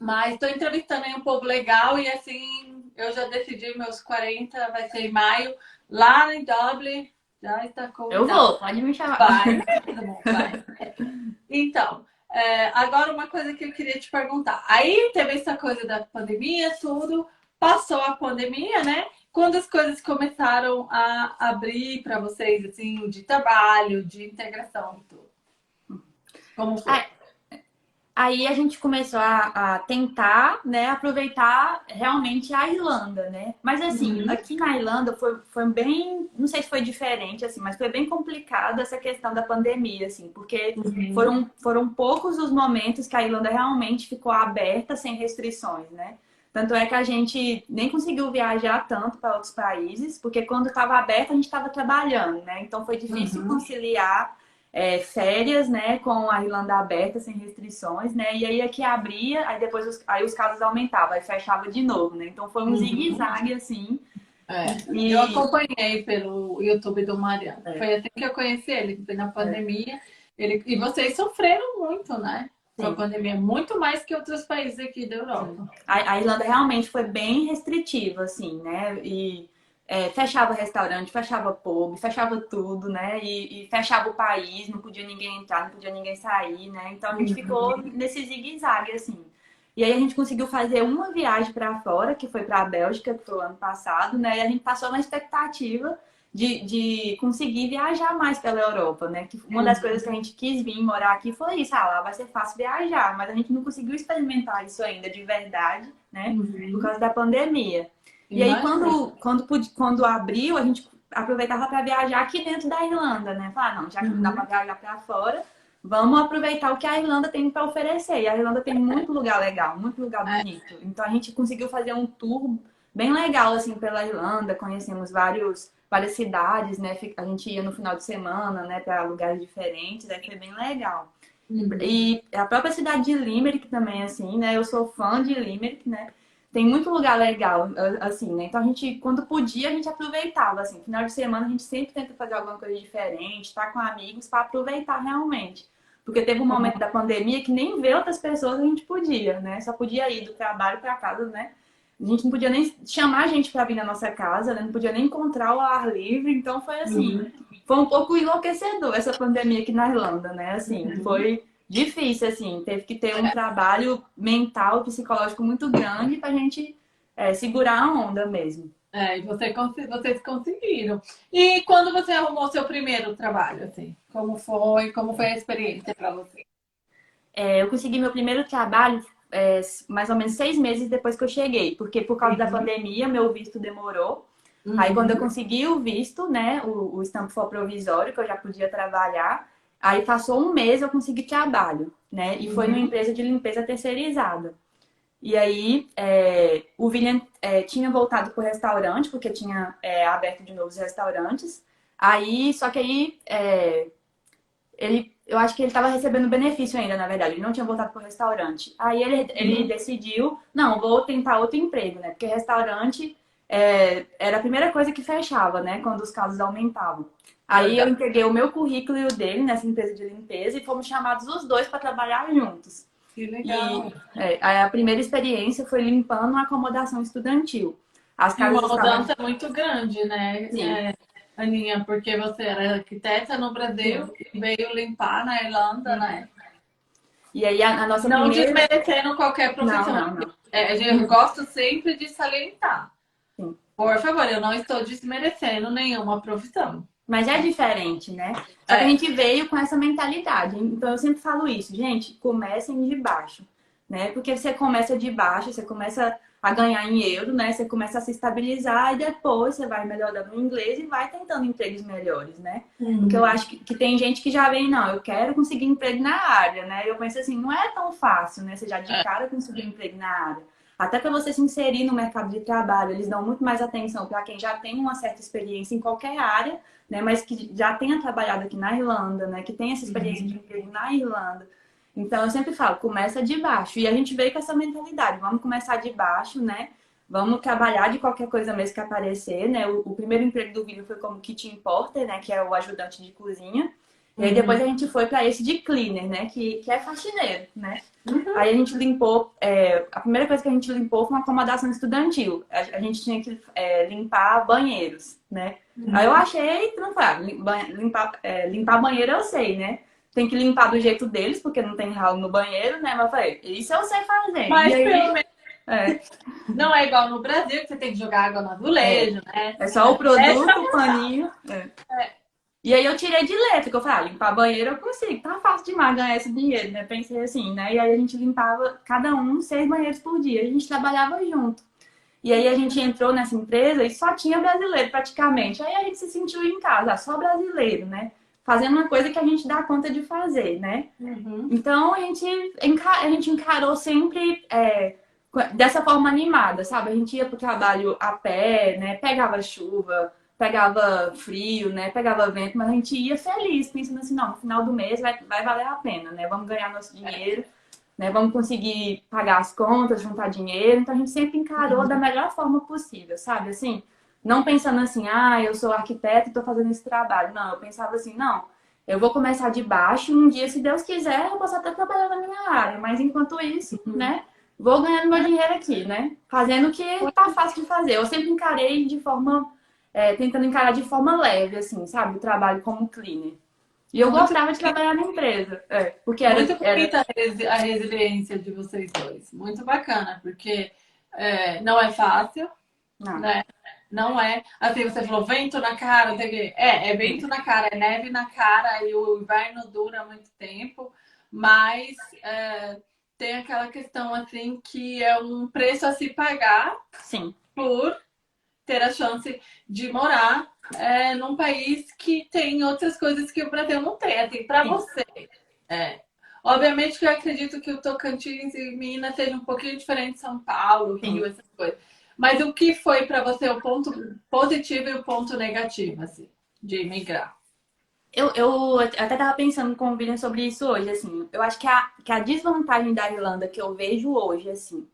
Mas estou entrevistando aí um povo legal e assim, eu já decidi meus 40, vai ser em maio, lá em Dublin. Já está Eu vou, pode me chamar. Vai, vai. Então, é, agora uma coisa que eu queria te perguntar. Aí teve essa coisa da pandemia, tudo, passou a pandemia, né? Quando as coisas começaram a abrir para vocês, assim, de trabalho, de integração e tudo? Como foi? Aí a gente começou a, a, tentar, né, aproveitar realmente a Irlanda, né? Mas assim, uhum. aqui na Irlanda foi, foi bem, não sei se foi diferente, assim, mas foi bem complicado essa questão da pandemia, assim, porque uhum. foram, foram poucos os momentos que a Irlanda realmente ficou aberta sem restrições, né? Tanto é que a gente nem conseguiu viajar tanto para outros países, porque quando estava aberto a gente estava trabalhando, né? Então foi difícil uhum. conciliar é, férias, né, com a Irlanda aberta, sem restrições, né, e aí aqui abria, aí depois os, aí os casos aumentavam, aí fechava de novo, né, então foi um uhum. zigue-zague, assim. É. E... Eu acompanhei pelo YouTube do Mariano, é. foi assim que eu conheci ele, foi na pandemia, ele... e vocês sofreram muito, né? Com a pandemia, muito mais que outros países aqui da Europa. A, a Irlanda realmente foi bem restritiva, assim, né, e é, fechava restaurante, fechava pub, fechava tudo, né? E, e, fechava o país, não podia ninguém entrar, não podia ninguém sair, né? Então a gente uhum. ficou nesse zigue-zague, assim. E aí a gente conseguiu fazer uma viagem para fora, que foi para a Bélgica, que foi o ano passado, né? E a gente passou na expectativa de, de conseguir viajar mais pela Europa, né? Que uma das uhum. coisas que a gente quis vir morar aqui foi isso, ah, lá vai ser fácil viajar, mas a gente não conseguiu experimentar isso ainda de verdade, né? Uhum. Por causa da pandemia. E aí, quando, quando, quando abriu, a gente aproveitava para viajar aqui dentro da Irlanda, né? Falar, não, já que não dá uhum. para viajar para fora, vamos aproveitar o que a Irlanda tem para oferecer. E a Irlanda tem muito lugar legal, muito lugar é. bonito. Então a gente conseguiu fazer um tour bem legal assim pela Irlanda, conhecemos vários várias cidades, né? A gente ia no final de semana, né, para lugares diferentes, aí foi bem legal. Uhum. E a própria cidade de Limerick também, assim, né? Eu sou fã de Limerick, né? Tem muito lugar legal, assim, né? Então a gente, quando podia, a gente aproveitava, assim. Final de semana a gente sempre tenta fazer alguma coisa diferente, estar tá com amigos para aproveitar realmente. Porque teve um momento da pandemia que nem ver outras pessoas a gente podia, né? Só podia ir do trabalho para casa, né? A gente não podia nem chamar a gente para vir na nossa casa, né? Não podia nem encontrar o ar livre. Então foi assim, uhum. foi um pouco enlouquecedor essa pandemia aqui na Irlanda, né? Assim, uhum. foi difícil, assim. Teve que ter um trabalho mental, psicológico muito grande pra gente é, segurar a onda mesmo. É, e você, vocês conseguiram. E quando você arrumou seu primeiro trabalho, assim? Como foi? Como foi a experiência para você? É, eu consegui meu primeiro trabalho é, mais ou menos seis meses depois que eu cheguei, porque por causa uhum. da pandemia meu visto demorou. Uhum. Aí quando eu consegui o visto, né, o, o estampo for provisório, que eu já podia trabalhar, Aí passou um mês eu consegui trabalho, né? E foi numa uhum. empresa de limpeza terceirizada. E aí é, o William é, tinha voltado para o restaurante, porque tinha é, aberto de novo os restaurantes. Aí, só que aí é, ele, eu acho que ele estava recebendo benefício ainda, na verdade. Ele não tinha voltado para o restaurante. Aí ele, ele uhum. decidiu, não, vou tentar outro emprego, né? Porque restaurante é, era a primeira coisa que fechava, né? Quando os casos aumentavam. Aí eu entreguei o meu currículo e o dele nessa empresa de limpeza e fomos chamados os dois para trabalhar juntos. Que legal. E, é, a primeira experiência foi limpando uma acomodação estudantil. As casas uma mudança estavam... muito grande, né? Sim. É, Aninha, porque você era arquiteta no Brasil Sim. e veio limpar na Irlanda, Sim. né? E aí a, a nossa não primeira... desmerecendo qualquer profissão. Não, não, não. É, gente gosta sempre de salientar. Sim. Por favor, eu não estou desmerecendo nenhuma profissão. Mas é diferente, né? Só é. que a gente veio com essa mentalidade. Então eu sempre falo isso, gente, comecem de baixo, né? Porque você começa de baixo, você começa a ganhar em euro, né? Você começa a se estabilizar e depois você vai melhorando o inglês e vai tentando empregos melhores, né? Uhum. Porque eu acho que, que, tem gente que já vem, não, eu quero conseguir emprego na área, né? Eu penso assim, não é tão fácil, né? Você já de é. cara conseguir emprego na área. Até para você se inserir no mercado de trabalho, eles dão muito mais atenção para quem já tem uma certa experiência em qualquer área, né? Mas que já tenha trabalhado aqui na Irlanda, né? Que tenha essa experiência uhum. de emprego na Irlanda. Então eu sempre falo, começa de baixo. E a gente veio com essa mentalidade, vamos começar de baixo, né? Vamos trabalhar de qualquer coisa mesmo que aparecer, né? O, o primeiro emprego do vídeo foi como kitchen porter, né? Que é o ajudante de cozinha. E aí depois a gente foi para esse de cleaner, né? Que, que é faxineiro, né? Uhum. Aí a gente limpou. É, a primeira coisa que a gente limpou foi uma acomodação estudantil. A, a gente tinha que é, limpar banheiros, né? Uhum. Aí eu achei, não foi, limpar, é, limpar banheiro eu sei, né? Tem que limpar do jeito deles, porque não tem ralo no banheiro, né? Mas eu falei, isso eu sei fazer. Mas aí, pelo menos. É. Não é igual no Brasil, que você tem que jogar água no azulejo, é. né? É só o produto, o paninho. É. é. E aí eu tirei de letra, que eu falei, ah, limpar banheiro eu consigo, tá fácil demais ganhar esse dinheiro, né? Pensei assim, né? E aí a gente limpava cada um seis banheiros por dia, a gente trabalhava junto. E aí a gente entrou nessa empresa e só tinha brasileiro praticamente. Aí a gente se sentiu em casa, ah, só brasileiro, né? Fazendo uma coisa que a gente dá conta de fazer, né? Uhum. Então a gente, a gente encarou sempre é, dessa forma animada, sabe? A gente ia pro trabalho a pé, né? Pegava chuva, pegava frio, né? Pegava vento, mas a gente ia feliz, pensando assim, não, no final do mês vai, vai valer a pena, né? Vamos ganhar nosso dinheiro, né? Vamos conseguir pagar as contas, juntar dinheiro. Então a gente sempre encarou uhum. da melhor forma possível, sabe? Assim, não pensando assim, ah, eu sou arquiteto e tô fazendo esse trabalho. Não, eu pensava assim, não, eu vou começar de baixo, um dia, se Deus quiser, eu posso até trabalhar na minha área, mas enquanto isso, uhum. né? Vou ganhando meu dinheiro aqui, né? Fazendo o que tá fácil de fazer. Eu sempre encarei de forma é, tentando encarar de forma leve, assim, sabe? O trabalho como cleaner. E eu gostava de trabalhar na empresa. É, porque era, muito bonita era... a resiliência de vocês dois. Muito bacana, porque é, não é fácil, não. né? Não é. Assim, você falou vento na cara, tem que... é, é vento na cara, é neve na cara e o inverno dura muito tempo, mas é, tem aquela questão assim que é um preço a se pagar Sim. por ter a chance de morar é, num país que tem outras coisas que o Brasil não tem. Assim, para você. É. Obviamente que eu acredito que o Tocantins e Minas sejam um pouquinho diferente de São Paulo, Rio, Sim. essas coisas. Mas o que foi para você o ponto positivo e o ponto negativo, assim, de imigrar? Eu, eu até estava pensando com o William sobre isso hoje, assim. Eu acho que a, que a desvantagem da Irlanda que eu vejo hoje, assim,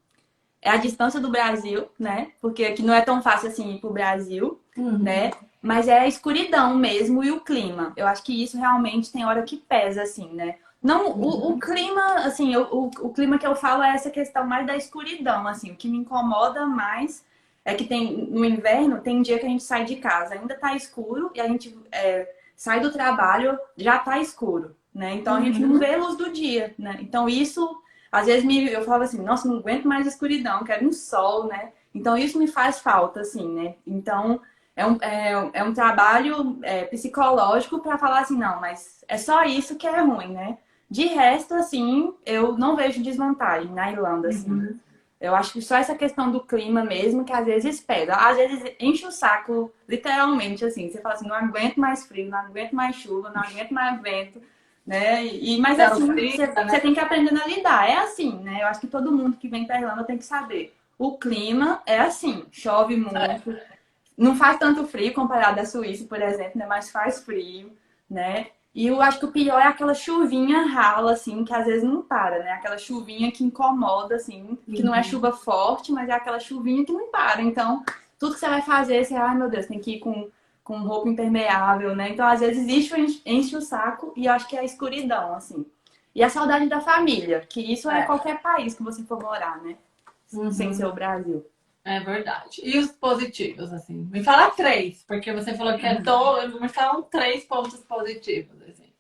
é a distância do Brasil, né? Porque aqui não é tão fácil assim ir pro Brasil, uhum. né? Mas é a escuridão mesmo e o clima. Eu acho que isso realmente tem hora que pesa, assim, né? Não, o, o uhum. clima, assim, o, o clima que eu falo é essa questão mais da escuridão, assim. O que me incomoda mais é que tem no inverno, tem dia que a gente sai de casa, ainda tá escuro, e a gente é, sai do trabalho, já tá escuro, né? Então a gente não uhum. vê a luz do dia, né? Então isso às vezes me, eu falava assim, nossa, não aguento mais escuridão, quero um sol, né? Então isso me faz falta, assim, né? Então é um, é, é um trabalho é, psicológico para falar assim, não, mas é só isso que é ruim, né? De resto, assim, eu não vejo desvantagem na Irlanda, assim. Uhum. Eu acho que só essa questão do clima mesmo que às vezes pega. Às vezes enche o saco, literalmente, assim. Você fala assim, não aguento mais frio, não aguento mais chuva, não aguento mais vento né? E, mas é assim, você, né? tem que aprender a lidar. É assim, né? Eu acho que todo mundo que vem para Irlanda tem que saber. O clima é assim, chove muito, é. Não faz tanto frio comparado à Suíça, por exemplo, né? Mas faz frio, né? E eu acho que o pior é aquela chuvinha rala, assim, que às vezes não para, né? Aquela chuvinha que incomoda, assim, que uhum. não é uhum. chuva forte, mas é aquela chuvinha que não para. Então, tudo que você vai fazer, você, ai meu Deus, tem que ir com com roupa impermeável, né? Então, às vezes, isso enche o saco e eu acho que é a escuridão, assim. E a saudade da família, que isso é, é qualquer país que você for morar, né? Uhum. Sem ser o Brasil. É verdade. E os positivos, assim? Me fala três, porque você falou que é uhum. do... Me falam três pontos positivos, assim.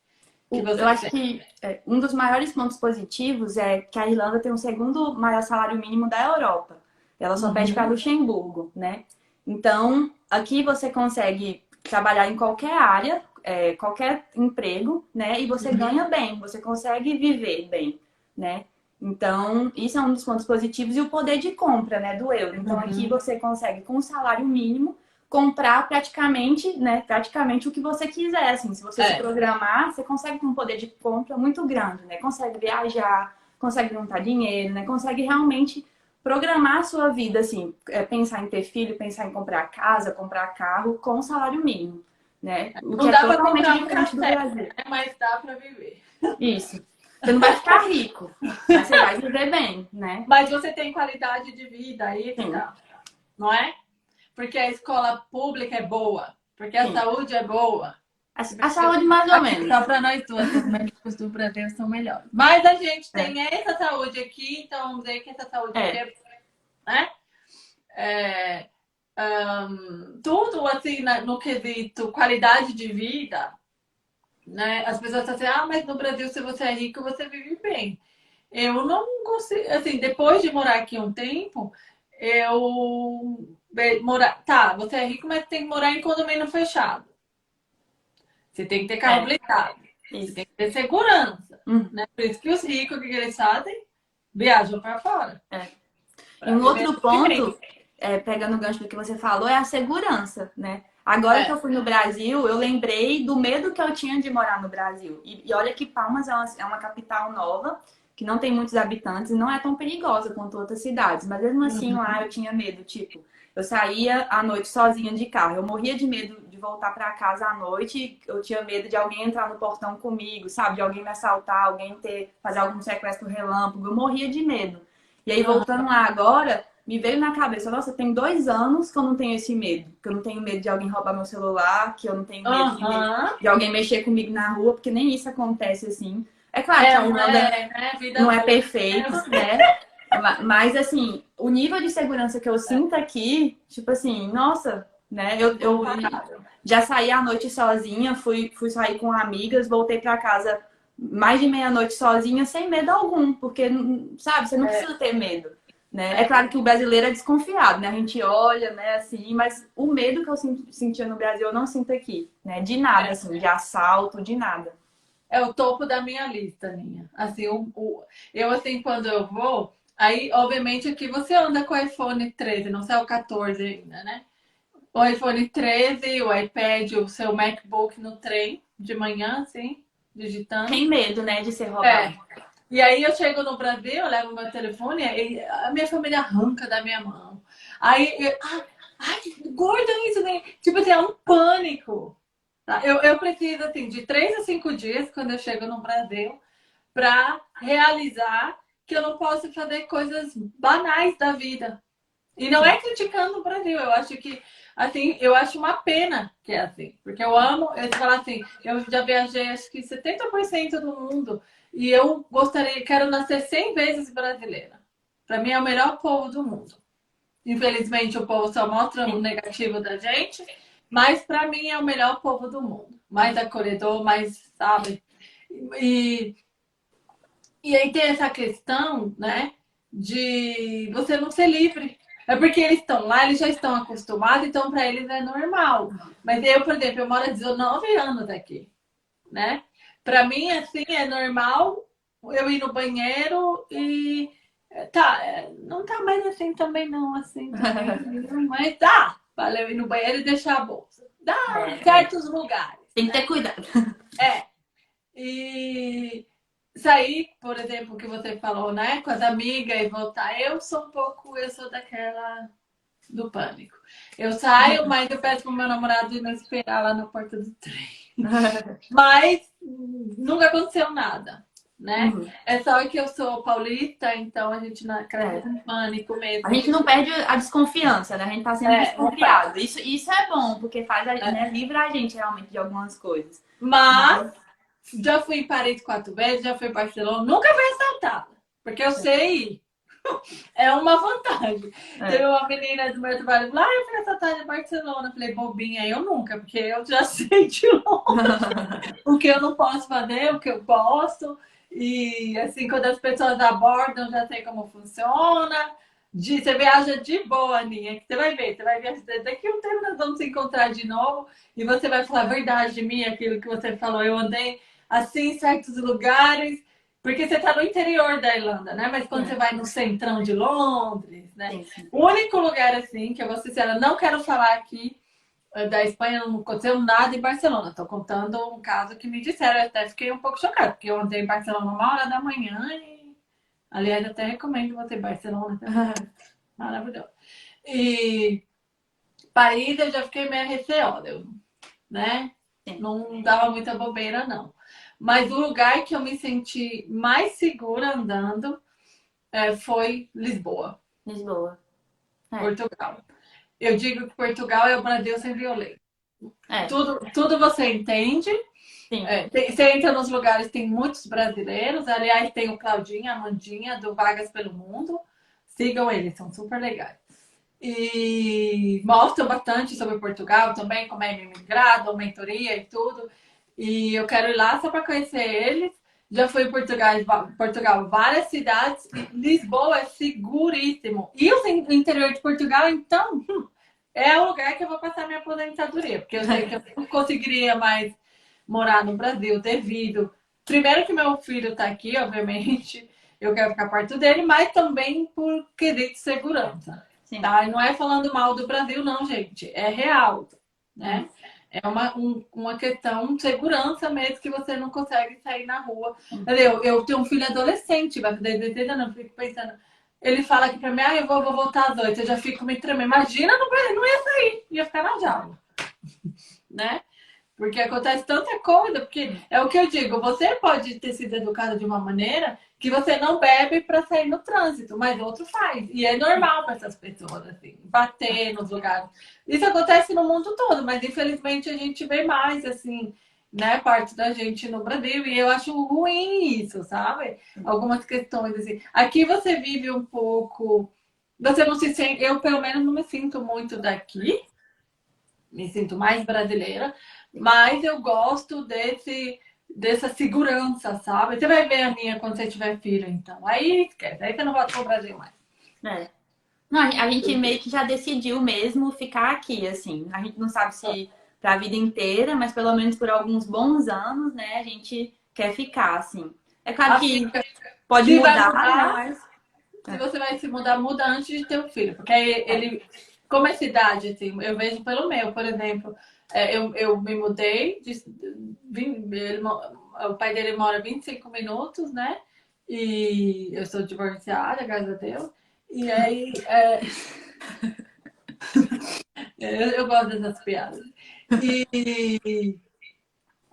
eu acho que é, um dos maiores pontos positivos é que a Irlanda tem o segundo maior salário mínimo da Europa. Ela só uhum. pede para Luxemburgo, né? Então, aqui você consegue trabalhar em qualquer área, é, qualquer emprego, né? E você uhum. ganha bem, você consegue viver bem, né? Então, isso é um dos pontos positivos. E o poder de compra, né, do euro. Então, uhum. aqui você consegue, com o salário mínimo, comprar praticamente, né, praticamente o que você quiser, assim. Se você é. se programar, você consegue ter um poder de compra muito grande, né? Consegue viajar, consegue juntar dinheiro, né? Consegue realmente programar a sua vida, assim, é pensar em ter filho, pensar em comprar casa, comprar carro com salário mínimo, né? O não é dá totalmente pra diferente um do Brasil. Né? Mas dá para viver. Isso. Você não vai ficar rico, mas você vai viver bem, né? Mas você tem qualidade de vida aí, tá, não é? Porque a escola pública é boa, porque a Sim. saúde é boa. A, a saúde mais ou menos. Só para nós duas, os médicos do Brasil são melhores. Mas a gente é. tem essa saúde aqui, então vamos dizer que essa saúde é. aqui é, né? É, um, tudo assim no quesito qualidade de vida, né? As pessoas estão assim, ah, mas no Brasil, se você é rico, você vive bem. Eu não consigo, assim, depois de morar aqui um tempo, eu morar, tá, você é rico, mas tem que morar em condomínio fechado. Você tem que ter carro é. blindado. Você tem que ter segurança. Hum. Né? Por isso que os ricos, que eles fazem? Viajam para fora. É. E um outro ponto, é, pegando o gancho do que você falou, é a segurança, né? Agora é. que eu fui no Brasil, eu lembrei do medo que eu tinha de morar no Brasil. E, e olha que Palmas é uma, é uma, capital nova, que não tem muitos habitantes e não é tão perigosa quanto outras cidades. Mas mesmo assim, uhum. lá eu tinha medo, tipo, eu saía à noite sozinha de carro. Eu morria de medo de voltar para casa à noite. Eu tinha medo de alguém entrar no portão comigo, sabe? De alguém me assaltar, alguém ter fazer algum sequestro relâmpago. Eu morria de medo. E aí voltando lá agora, me veio na cabeça, nossa, tem dois anos que eu não tenho esse medo. Que eu não tenho medo de alguém roubar meu celular, que eu não tenho medo uhum. de, de, alguém mexer comigo na rua, porque nem isso acontece assim. É claro é, que a Irlanda é, é, não é perfeito, né? Mas, assim, o nível de segurança que eu sinto aqui, tipo assim, nossa, né? Eu, eu já saí à noite sozinha, fui, fui sair com amigas, voltei para casa mais de meia-noite sozinha, sem medo algum, porque, sabe, você não é. precisa ter medo. Né? É claro que o brasileiro é desconfiado, né? A gente olha, né, assim, mas o medo que eu sentia no Brasil eu não sinto aqui, né? De nada, é. assim, de assalto, de nada. É o topo da minha lista, Ninha. Assim, o, o, eu, assim, quando eu vou, Aí, obviamente, aqui você anda com o iPhone 13, não sei o 14 ainda, né? O iPhone 13, o iPad, o seu MacBook no trem de manhã, assim, digitando. Tem medo, né, de ser roubado. É. E aí eu chego no Brasil, eu levo meu telefone e a minha família arranca da minha mão. Aí, eu, ai, ai, gorda isso, né? Tipo assim, é um pânico. Tá? Eu, eu preciso, assim, de três a cinco dias, quando eu chego no Brasil, para realizar que eu não posso fazer coisas banais da vida. E não é criticando o Brasil, eu acho que, assim, eu acho uma pena que é assim. Porque eu amo, eu falo assim, eu já viajei acho que 70% do mundo e eu gostaria, quero nascer 100 vezes brasileira. Para mim é o melhor povo do mundo. Infelizmente o povo só mostra o negativo da gente, mas para mim é o melhor povo do mundo. Mais acolhedor, mais, sabe? E e aí tem essa questão, né, de você não ser livre. É porque eles estão lá, eles já estão acostumados, então para eles é normal. Mas eu, por exemplo, eu moro há 19 anos aqui, né? Para mim, assim, é normal eu ir no banheiro e tá, é, não tá mais assim também não, assim, também, <laughs> mas tá, valeu ir no banheiro e deixar a bolsa. Dá é. certos lugares. Tem que ter cuidado. É. E sair, por exemplo, que você falou, né, com as amigas e voltar, eu sou um pouco, eu sou daquela do pânico. Eu saio, mas eu peço pro meu namorado ir me esperar lá na porta do trem. <laughs> mas nunca aconteceu nada, né? Uhum. É só que eu sou paulista, então a gente não acredita é. pânico mesmo. A gente não perde a desconfiança, né? A gente tá sendo é, desconfiado. Isso, isso é bom, porque faz a, é. né, livra a gente realmente de algumas coisas. Mas, mas já fui em Paris quatro vezes, já fui em Barcelona, nunca fui assaltada. Porque eu é. sei, é uma vantagem. É. Teve uma menina do meu trabalho lá, ah, eu fui assaltada em Barcelona. Falei, bobinha, eu nunca, porque eu já <laughs> sei de longe o que eu não posso fazer, o que eu posso. E assim, quando as pessoas abordam, já sei como funciona. De, você viaja de boa, Aninha, que você vai ver, você vai ver, daqui a um tempo nós vamos se encontrar de novo e você vai falar a verdade de mim, aquilo que você falou. Eu andei assim em certos lugares, porque você está no interior da Irlanda, né? Mas quando é. você vai no centrão de Londres, né? Sim, sim. O único lugar assim que eu vou ser sincera, não quero falar aqui eh, da Espanha, não aconteceu nada em Barcelona. Estou contando um caso que me disseram, eu até fiquei um pouco chocada, porque eu andei em Barcelona uma hora da manhã e Aliás, até recomendo você Barcelona. <laughs> Maravilhoso. E Paris eu já fiquei meio receosa, né? Sim. Não dava muita bobeira, não. Mas o lugar que eu me senti mais segura andando é, foi Lisboa. Lisboa. É. Portugal. Eu digo que Portugal é o Brasil sem violência. É. Tudo, tudo você entende. É, tem, você entra nos lugares, tem muitos brasileiros. Aliás, tem o Claudinho, a Amandinha, do Vagas pelo Mundo. Sigam eles, são super legais. E mostram bastante sobre Portugal também, como é imigrado, mentoria e tudo. E eu quero ir lá só para conhecer eles. Já fui em Portugal, Portugal, várias cidades. Lisboa é seguríssimo. E o interior de Portugal, então, hum, é o lugar que eu vou passar minha aposentadoria. Porque eu sei que eu <laughs> não conseguiria mais morar no Brasil devido. Primeiro que meu filho está aqui, obviamente, eu quero ficar perto dele, mas também por quesito de segurança. Sim. Tá? E não é falando mal do Brasil, não, gente. É real, né? É uma, um, uma questão de segurança mesmo que você não consegue sair na rua. Eu, eu tenho um filho adolescente, vai fazer 16 anos, eu fico pensando. Ele fala aqui pra mim, ah, eu vou, vou voltar às 8, eu já fico me tremendo. Imagina, não, não ia sair, ia ficar na jaula. né? Porque acontece tanta coisa, porque é o que eu digo, você pode ter sido educado de uma maneira que você não bebe para sair no trânsito, mas outro faz. E é normal para essas pessoas, assim, bater nos lugares. Isso acontece no mundo todo, mas infelizmente a gente vê mais, assim, né, parte da gente no Brasil. E eu acho ruim isso, sabe? Algumas questões, assim. Aqui você vive um pouco. Você não se sente. Eu, pelo menos, não me sinto muito daqui. Me sinto mais brasileira. Mas eu gosto desse dessa segurança, sabe? Você vai ver a minha quando você tiver filho, então. Aí esquece, aí você não volta pro Brasil mais. É. Não, a gente meio que já decidiu mesmo ficar aqui, assim. A gente não sabe se para a vida inteira, mas pelo menos por alguns bons anos, né? A gente quer ficar, assim. É claro que pode mudar, mudar, mas... Se você vai se mudar, muda antes de ter o um filho. Porque ele, como é cidade, assim, eu vejo pelo meu, por exemplo, é, eu, eu me mudei, de, ele, o pai dele mora 25 minutos, né? E eu sou divorciada, graças a Deus. E aí. É... <laughs> eu, eu, gosto dessas piadas. E.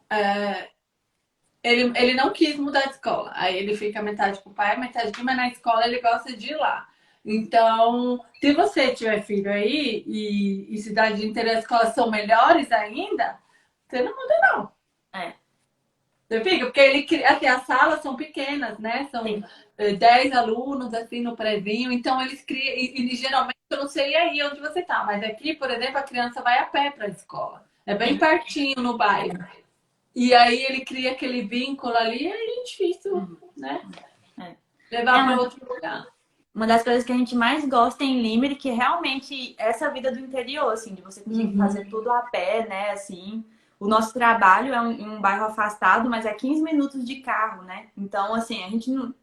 É... Ele, ele não quis mudar de escola. Aí ele fica metade com o pai, metade aqui, mas na escola ele gosta de ir lá. Então, se você tiver filho aí e, e cidade de interesse escolas são melhores ainda, você não muda, não. É. Você fica? Porque ele assim, as salas são pequenas, né? São Sim. 10 eh, alunos, assim, no prézinho. Então, eles criam. E, e, geralmente, eu não sei aí onde você tá, mas aqui, por exemplo, a criança vai a pé para a escola. É bem pertinho no bairro. E aí ele cria aquele vínculo ali, é difícil, uhum. né? É. Levar é, para outro lugar uma das coisas que a gente mais gosta em Limerick é realmente essa vida do interior, assim, de você conseguir uhum. fazer tudo a pé, né, assim. O nosso trabalho é um, um bairro afastado, mas é 15 minutos de carro, né? Então, assim, a gente não,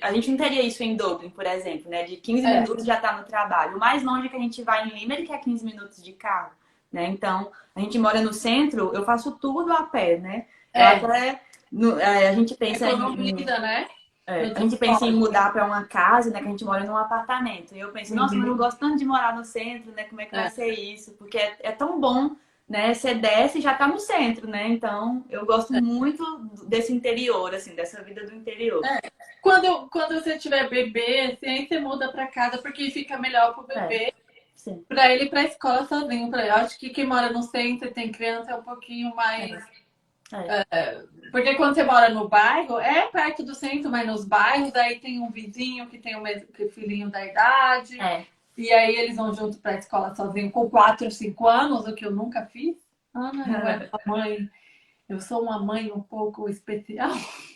a gente não teria isso em Dublin, por exemplo, né? De 15 é. minutos já tá no trabalho. O mais longe que a gente vai em Limerick é 15 minutos de carro, né? Então, a gente mora no centro, eu faço tudo a pé, né? É. Até, no, é, a gente pensa Economia, em... né? É, a gente pensa em mudar para uma casa, né? Que a gente mora num apartamento. E eu penso, nossa, uhum. mas eu gosto tanto de morar no centro, né? Como é que vai é. ser isso? Porque é, é, tão bom, né? Você desce e já tá no centro, né? Então, eu gosto é. muito desse interior, assim, dessa vida do interior. É. Quando, quando você tiver bebê, assim, aí você muda para casa porque fica melhor pro bebê. Para ele ir pra escola sozinho. Pra... Eu acho que quem mora no centro e tem criança é um pouquinho mais é. É, porque quando você mora no bairro, é perto do centro, mas nos bairros, aí tem um vizinho que tem o mesmo que filhinho da idade. É. E aí eles vão junto para a escola sozinho com 4, 5 anos, o que eu nunca fiz. Ana, eu era mãe. Eu sou uma mãe um pouco especial. <laughs>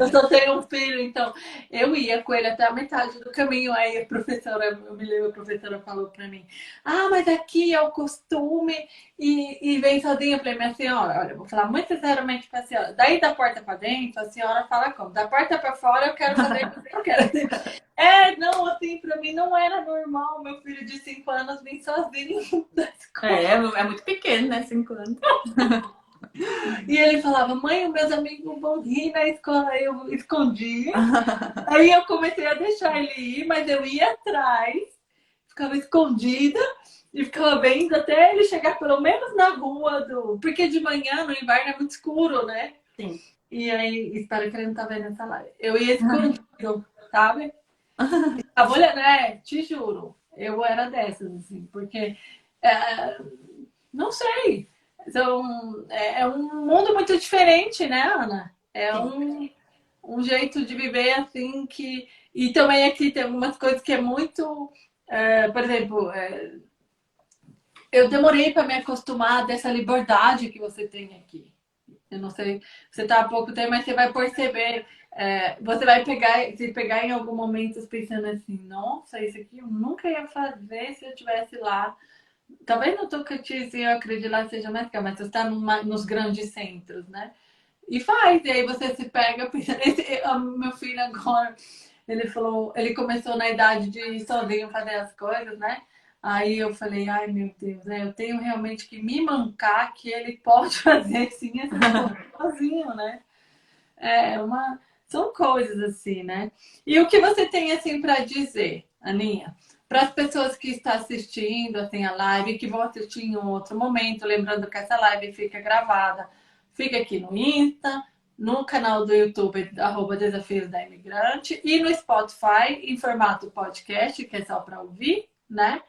eu só tenho um filho, então eu ia com ele até a metade do caminho. Aí a professora, eu me lembro, a professora falou para mim: Ah, mas aqui é o costume e, e vem sozinha. Eu falei: Minha senhora, olha, eu vou falar muito sinceramente para a senhora. Daí da porta para dentro, a senhora fala como? Da porta para fora, eu quero fazer o que eu quero. <laughs> É, não, assim, para mim não era normal meu filho de 5 anos vir sozinho da escola. <laughs> É, é muito pequeno, né? 5 anos. <laughs> E ele falava, mãe, meus amigos vão rir na escola, eu escondi. <laughs> Aí eu comecei a deixar ele ir, mas eu ia atrás, ficava escondida e ficava vendo até ele chegar pelo menos na rua do. Porque de manhã, no inverno, é muito escuro, né? Sim. E aí, espero que ele não tá vendo essa live. Eu ia escondido, <laughs> sabe? Tava olhando, é, te juro. Eu era dessas, assim, porque. É, não sei. Então, é, um mundo muito diferente, né, Ana? É um, um jeito de viver assim que. E também aqui tem algumas coisas que é muito. É, por exemplo, é, eu demorei para me acostumar dessa liberdade que você tem aqui. Eu não sei, você está há pouco tempo, mas você vai perceber. É, você vai pegar, se pegar em algum momento pensando assim, nossa, isso aqui eu nunca ia fazer se eu estivesse lá talvez no Tocantins eu acredito lá seja mais caro, mas você está nos grandes centros, né? E faz, e aí você se pega <laughs> esse, meu filho agora, ele falou, ele começou na idade de ir sozinho fazer as coisas, né? Aí eu falei, ai meu Deus, né? eu tenho realmente que me mancar que ele pode <laughs> fazer sim <laughs> sozinho, né? É uma. São coisas assim, né? E o que você tem assim para dizer, Aninha? Para as pessoas que estão assistindo assim, a live, que vão assistir em um outro momento, lembrando que essa live fica gravada, fica aqui no Insta, no canal do YouTube, arroba Desafios da Imigrante, e no Spotify, em formato podcast, que é só para ouvir, né?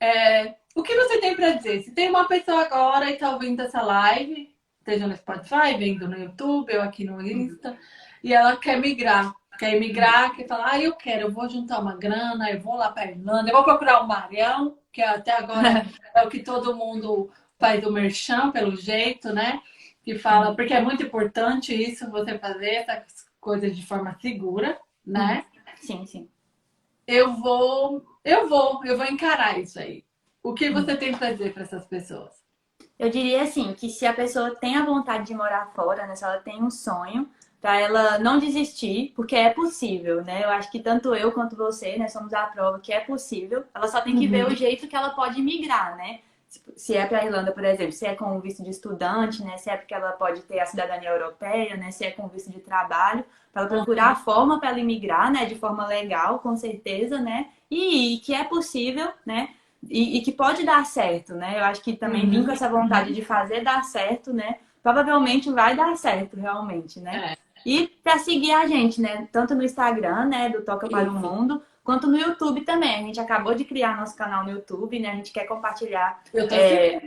É, o que você tem para dizer? Se tem uma pessoa agora e está ouvindo essa live, esteja no Spotify, vendo no YouTube ou aqui no Insta, e ela quer migrar quer emigrar, quer falar, ah, eu quero, eu vou juntar uma grana, eu vou lá para Irlanda, eu vou procurar o Marião, que até agora <laughs> é o que todo mundo faz o merchan, pelo jeito, né? Que fala, porque é muito importante isso, você fazer essas coisas de forma segura, né? Sim, sim. Eu vou, eu vou, eu vou encarar isso aí. O que você tem para dizer para essas pessoas? Eu diria assim, que se a pessoa tem a vontade de morar fora, né? Se ela tem um sonho, para ela não desistir, porque é possível, né? Eu acho que tanto eu quanto você, né, somos a prova que é possível. Ela só tem que uhum. ver o jeito que ela pode migrar, né? Se é para a Irlanda, por exemplo, se é com visto de estudante, né? Se é porque ela pode ter a cidadania europeia, né? Se é com visto de trabalho, para ela procurar a forma para ela imigrar, né? De forma legal, com certeza, né? E, e que é possível, né? E, e, que pode dar certo, né? Eu acho que também uhum. vim com essa vontade de fazer dar certo, né? Provavelmente vai dar certo, realmente, né? É. E para seguir a gente, né? Tanto no Instagram, né? Do Toca para o Mundo, quanto no YouTube também. A gente acabou de criar nosso canal no YouTube, né? A gente quer compartilhar. Eu tô é,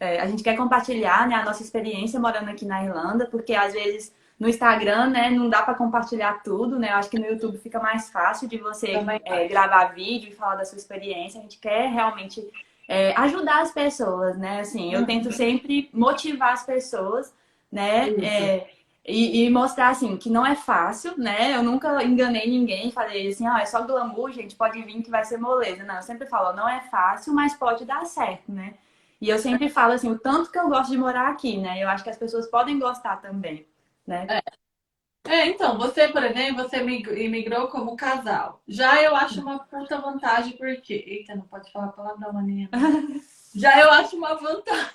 é, a gente quer compartilhar né, a nossa experiência morando aqui na Irlanda, porque às vezes no Instagram, né, não dá para compartilhar tudo, né? Eu acho que no YouTube fica mais fácil de você é, gravar vídeo e falar da sua experiência. A gente quer realmente é, ajudar as pessoas, né? Assim, eu tento sempre motivar as pessoas, né? É, e, e, mostrar, assim, que não é fácil, né? Eu nunca enganei ninguém, falei assim, ah, é só glamour, gente, pode vir que vai ser moleza. Não, eu sempre falo, não é fácil, mas pode dar certo, né? E eu sempre falo, assim, o tanto que eu gosto de morar aqui, né? Eu acho que as pessoas podem gostar também, né? É. É, então, você, por exemplo, você imigrou como casal. Já eu acho uma puta vantagem, porque. Eita, não pode falar palavrão, maninha. <laughs> Já eu acho uma vantagem.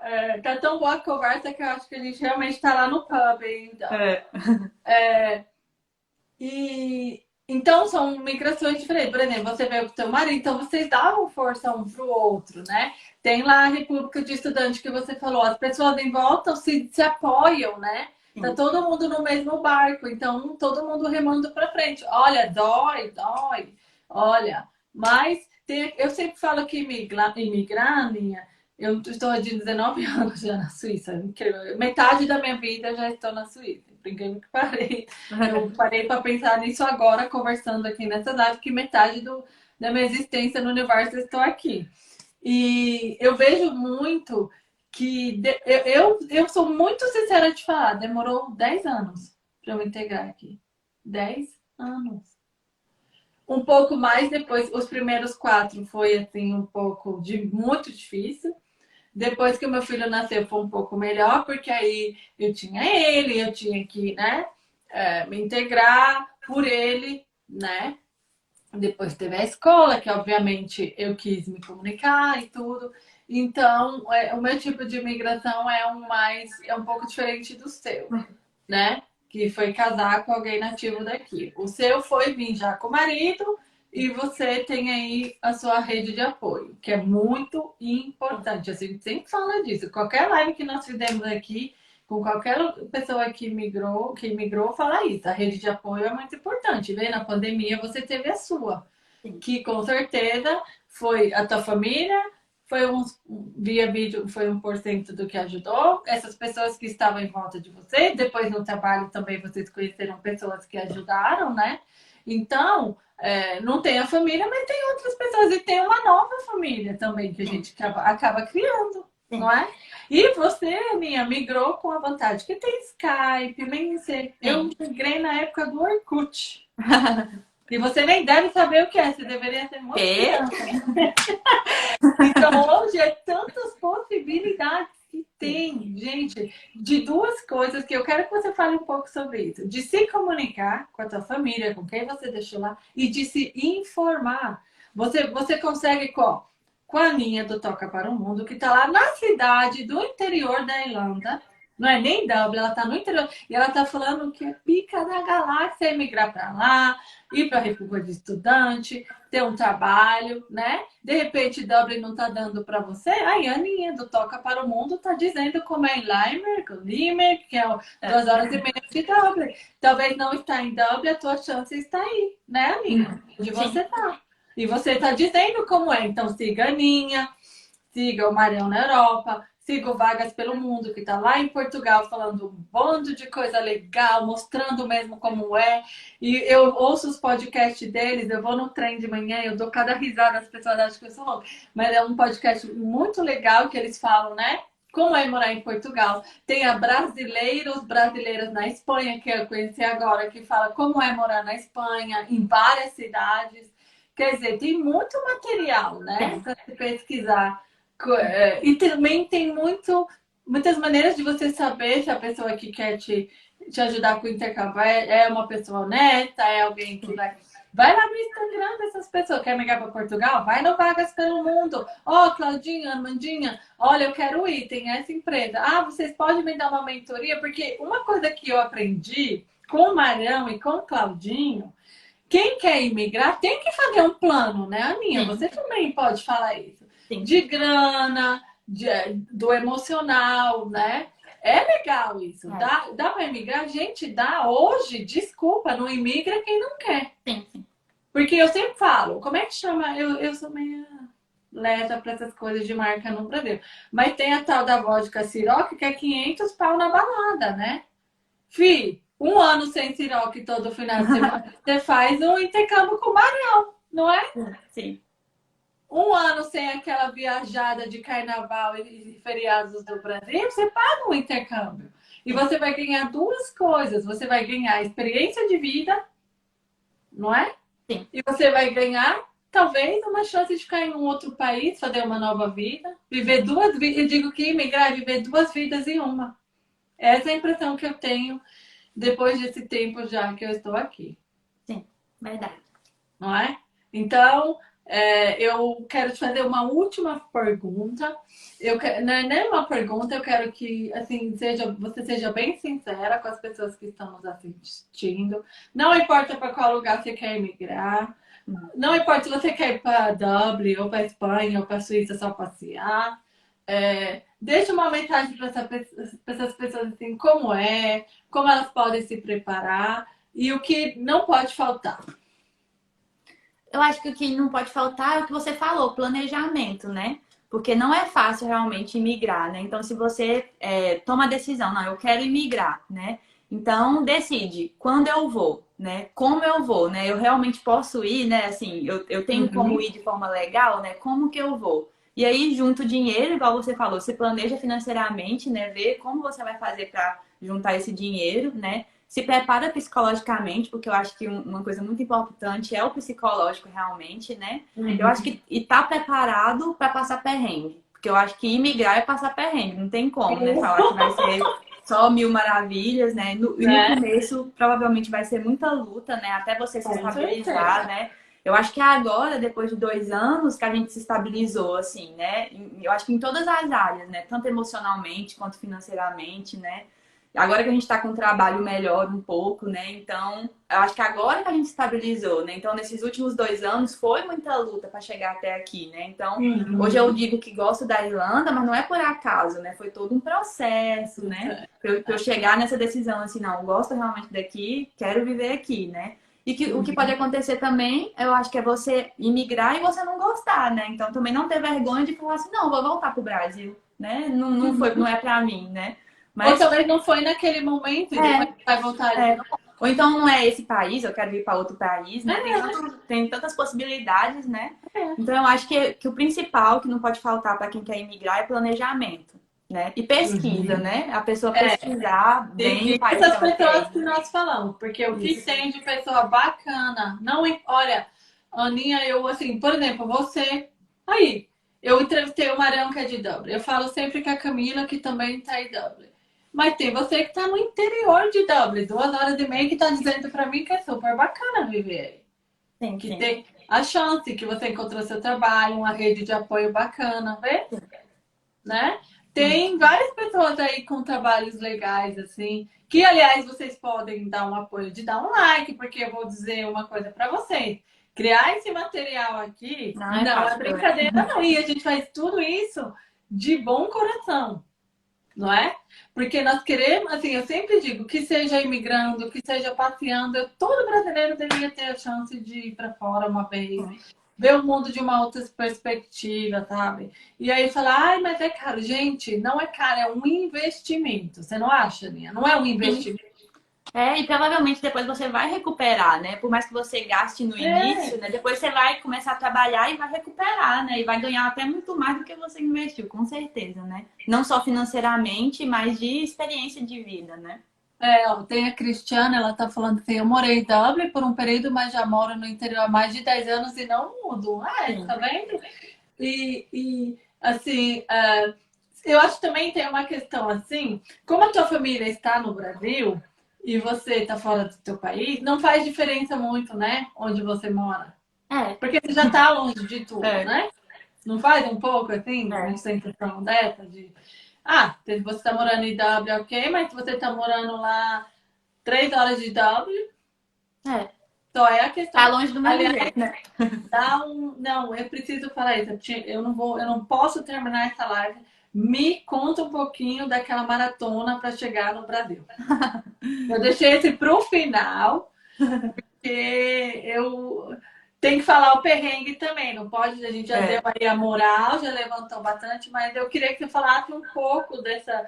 É, tá tão boa a conversa que eu acho que a gente realmente tá lá no pub ainda. É. É, e então são migrações diferentes. Por exemplo, você veio com seu marido, então vocês davam força um pro outro, né? Tem lá a República de Estudante que você falou, as pessoas em volta se, se apoiam, né? Tá todo mundo no mesmo barco, então todo mundo remando para frente. Olha, dói, dói. Olha, mas tem, eu sempre falo que imigrar, imigrar minha, eu estou de 19 <laughs> anos já na Suíça. Incrível. Metade da minha vida já estou na Suíça. Brincando que <laughs> parei. Eu parei para pensar nisso agora, conversando aqui nessa data, que metade do, da minha existência no universo eu estou aqui. E eu vejo muito que de, eu, eu, eu sou muito sincera de falar, demorou 10 anos para eu me integrar aqui. 10 anos. Um pouco mais depois, os primeiros quatro foi assim um pouco de muito difícil. Depois que meu filho nasceu foi um pouco melhor, porque aí eu tinha ele, eu tinha que, né, é, me integrar por ele, né? Depois teve a escola, que obviamente eu quis me comunicar e tudo. Então, é, o meu tipo de imigração é um mais é um pouco diferente do seu, né? Que foi casar com alguém nativo daqui. O seu foi vir já com o marido e você tem aí a sua rede de apoio, que é muito importante. A gente sempre fala disso. Qualquer live que nós fizemos aqui, com qualquer pessoa que migrou, que migrou, fala isso. A rede de apoio é muito importante. Vê, na pandemia você teve a sua, que com certeza foi a tua família, foi um via vídeo, foi um por cento do que ajudou. Essas pessoas que estavam em volta de você, depois no trabalho também vocês conheceram pessoas que ajudaram, né? Então, é, não tem a família, mas tem outras pessoas e tem uma nova família também que a gente acaba, acaba criando. Sim. não é? E você, minha, migrou com a vantagem que tem Skype, nem sei. Eu migrei na época do Orkut. <laughs> e você nem deve saber o que é, você deveria ser muito <laughs> Então hoje é tantas possibilidades tem, gente, de duas coisas que eu quero que você fale um pouco sobre isso. De se comunicar com a tua família, com quem você deixou lá, e de se informar. Você, você consegue qual? com a linha do Toca para o Mundo, que está lá na cidade do interior da Irlanda. Não é nem Dublin, ela está no interior. E ela está falando que é pica da galáxia emigrar para lá, ir para a República de Estudante, ter um trabalho, né? De repente, Dublin não está dando para você. Aí a Aninha do Toca para o Mundo está dizendo como é em Limerick, Limerick, que é duas horas e meia de Dublin. Talvez não está em Dublin, a tua chance está aí, né, Aninha? Onde você está. E você está dizendo como é. Então, siga a Aninha, siga o Marião na Europa, siga o Vagas pelo Mundo, que está lá em Portugal falando um bando de coisa legal, mostrando mesmo como é. E eu ouço os podcasts deles, eu vou no trem de manhã, eu dou cada risada, as pessoas acham que eu sou louca. Mas é um podcast muito legal que eles falam, né? Como é morar em Portugal. Tem a Brasileiros, Brasileiras na Espanha, que eu conheci agora, que fala como é morar na Espanha, em várias cidades. Quer dizer, tem muito material, né? Para se pesquisar. É, e também tem muito, muitas maneiras de você saber se a pessoa que quer te, te ajudar com o intercâmbio é, é uma pessoa honesta, é alguém que vai. Vai lá no Instagram dessas pessoas. Quer migrar para Portugal? Vai no Vagas pelo Mundo. Ó, oh, Claudinha, Armandinha, olha, eu quero ir, tem essa empresa. Ah, vocês podem me dar uma mentoria? Porque uma coisa que eu aprendi com o Marão e com o Claudinho quem quer imigrar tem que fazer um plano, né, Aninha? Você também pode falar isso. Sim. De grana, de, do emocional, né? É legal isso. É. Dá, dá para imigrar? Gente, dá hoje, desculpa, não imigra quem não quer. Sim, sim. Porque eu sempre falo, como é que chama? Eu, eu sou meio leta para essas coisas de marca no Brasil. Mas tem a tal da vodka Ciroc, que é 500 pau na balada, né? Fih, um ano sem Siroque todo final de semana, <laughs> você faz um intercâmbio com o Marião, não é? Sim. Um ano sem aquela viajada de carnaval e feriados do Brasil, você paga um intercâmbio. E você vai ganhar duas coisas. Você vai ganhar experiência de vida, não é? Sim. E você vai ganhar, talvez, uma chance de ficar em um outro país, fazer uma nova vida. Viver duas vidas. Eu digo que imigrar é viver duas vidas em uma. Essa é a impressão que eu tenho depois desse tempo já que eu estou aqui. Sim, verdade. Não é? Então, é, eu quero te fazer uma última pergunta. Eu não é nem uma pergunta, eu quero que assim seja, você seja bem sincera com as pessoas que estão nos assistindo. Não importa para qual lugar você quer emigrar. Não importa se você quer ir para Dublin, ou para Espanha, ou para Suíça só passear. É, deixa uma mensagem para essa, essas pessoas assim, como é, como elas podem se preparar e o que não pode faltar. Eu acho que o que não pode faltar é o que você falou, planejamento, né? Porque não é fácil realmente imigrar, né? Então, se você é, toma a decisão, não, eu quero imigrar, né? Então, decide quando eu vou, né? Como eu vou, né? Eu realmente posso ir, né? Assim, eu, eu tenho uhum. como ir de forma legal, né? Como que eu vou? E aí, junto dinheiro, igual você falou, você planeja financeiramente, né? Vê como você vai fazer para juntar esse dinheiro, né? Se prepara psicologicamente, porque eu acho que uma coisa muito importante é o psicológico realmente, né? Uhum. Eu acho que e tá preparado para passar perrengue. Porque eu acho que imigrar é passar perrengue, não tem como, né? Falar que vai ser <laughs> só mil maravilhas, né? No, e no é. começo, provavelmente vai ser muita luta, né? Até você se estabilizar, né? Eu acho que agora, depois de dois anos, que a gente se estabilizou, assim, né? Eu acho que em todas as áreas, né? Tanto emocionalmente quanto financeiramente, né? Agora que a gente está com um trabalho melhor um pouco, né? Então, eu acho que agora que a gente estabilizou, né? Então, nesses últimos dois anos foi muita luta para chegar até aqui, né? Então, uhum. hoje eu digo que gosto da Irlanda, mas não é por acaso, né? Foi todo um processo, né? Para eu, eu, chegar nessa decisão, assim, não, gosto realmente daqui, quero viver aqui, né? E que, o que pode acontecer também, eu acho que é você imigrar e você não gostar, né? Então, também não ter vergonha de falar assim, não, vou voltar pro Brasil, né? Não, não, foi, não é para mim, né? Mas Ou talvez não foi naquele momento e é, vai voltar é. Ou então não é esse país, eu quero ir para outro país, né? É. Tem, tanto, tem, tantas possibilidades, né? É. Então eu acho que, que o principal que não pode faltar para quem quer imigrar é planejamento. Né? E pesquisa, uhum. né? A pessoa é. pesquisar bem. Essas pessoas que nós falamos, porque o que tem de pessoa bacana, não olha, Aninha, eu assim, por exemplo, você aí, eu entrevistei o Marião que é de Dublin. Eu falo sempre que a Camila, que também está em Dublin. Mas tem você que está no interior de Dublin, duas horas e meia, que está dizendo para mim que é super bacana viver aí. Sim, que sim. tem a chance que você encontrou seu trabalho, uma rede de apoio bacana, vê? Né? Tem várias pessoas aí com trabalhos legais, assim, que, aliás, vocês podem dar um apoio de dar um like, porque eu vou dizer uma coisa para vocês. Criar esse material aqui não, é, não é brincadeira, não. E a gente faz tudo isso de bom coração não é? Porque nós queremos, assim, eu sempre digo que seja imigrando, que seja passeando, todo brasileiro deveria ter a chance de ir para fora uma vez, ver o mundo de uma outra perspectiva, sabe? E aí falar, ai, mas é caro. Gente, não é caro, é um investimento. Você não acha, Linha? Não é um investimento. É, e provavelmente depois você vai recuperar, né? Por mais que você gaste no é. início, né? Depois você vai começar a trabalhar e vai recuperar, né? E vai ganhar até muito mais do que você investiu, com certeza, né? Não só financeiramente, mas de experiência de vida, né? É, tem a Cristiana, ela tá falando que eu morei em Dublin por um período, mas já moro no interior há mais de 10 anos e não mudo. Ah, é, tá vendo? E, e assim, uh, eu acho que também tem uma questão assim, como a tua família está no Brasil, e você tá fora do teu país, não faz diferença muito, né? Onde você mora. É. Porque você já tá longe de tudo, é. né? Não faz um pouco assim, é. uma sensação dessa de. Ah, você tá morando em W, ok, mas você tá morando lá três horas de W. É. Só é a questão. Tá longe do meu Aliás, jeito, né? Dá um... Não, eu preciso falar isso. Eu não vou, eu não posso terminar essa live me conta um pouquinho daquela maratona para chegar no Brasil. <laughs> eu deixei esse para o final, porque eu tenho que falar o perrengue também. Não pode, a gente já é. deu aí a moral, já levantou bastante, mas eu queria que você falasse um pouco dessa.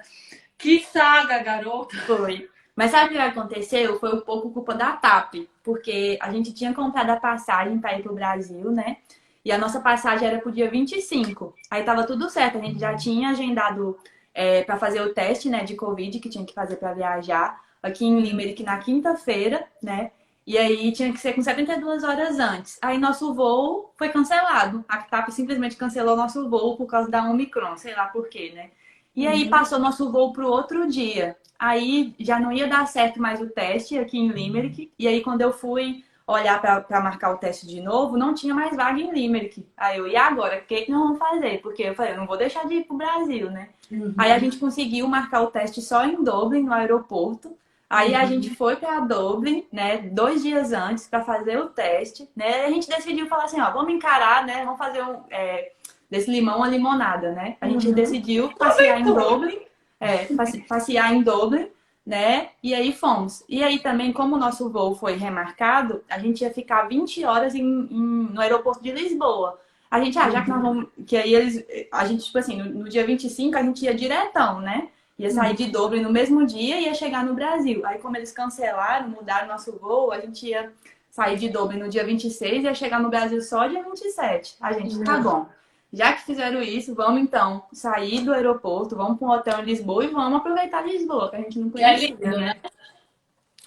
Que saga, garota! Foi. Mas sabe o que aconteceu? Foi um pouco culpa da TAP, porque a gente tinha comprado a passagem para ir para o Brasil, né? E a nossa passagem era pro dia 25. Aí tava tudo certo, a gente já tinha agendado é, para fazer o teste, né, de Covid que tinha que fazer para viajar aqui em Limerick na quinta-feira, né? E aí tinha que ser com 72 horas antes. Aí nosso voo foi cancelado. A TAP simplesmente cancelou nosso voo por causa da Omicron, sei lá por quê, né? E aí uhum. passou nosso voo pro outro dia. Aí já não ia dar certo mais o teste aqui em Limerick. E aí quando eu fui olhar para marcar o teste de novo, não tinha mais vaga em Limerick. Aí eu, e agora? O que, que nós vamos fazer? Porque eu falei, eu não vou deixar de ir pro Brasil, né? Uhum. Aí a gente conseguiu marcar o teste só em Dublin, no aeroporto. Aí uhum. a gente foi para Dublin, né, dois dias antes para fazer o teste, né? A gente decidiu falar assim, ó, vamos encarar, né? Vamos fazer um é, desse limão uma limonada, né? A gente uhum. decidiu passear em Dublin, é, passear em Dublin né? E aí fomos. E aí também, como o nosso voo foi remarcado, a gente ia ficar 20 horas em, em, no aeroporto de Lisboa. A gente, ah, já que nós vamos. Que aí eles. A gente, tipo assim, no, no dia 25 a gente ia diretão, né? Ia sair de Dublin no mesmo dia e ia chegar no Brasil. Aí, como eles cancelaram, mudaram nosso voo, a gente ia sair de Dublin no dia 26 e ia chegar no Brasil só dia 27. A gente, tá bom. Já que fizeram isso, vamos então sair do aeroporto, vamos para um hotel em Lisboa e vamos aproveitar Lisboa, que a gente não conhece. É lindo, né?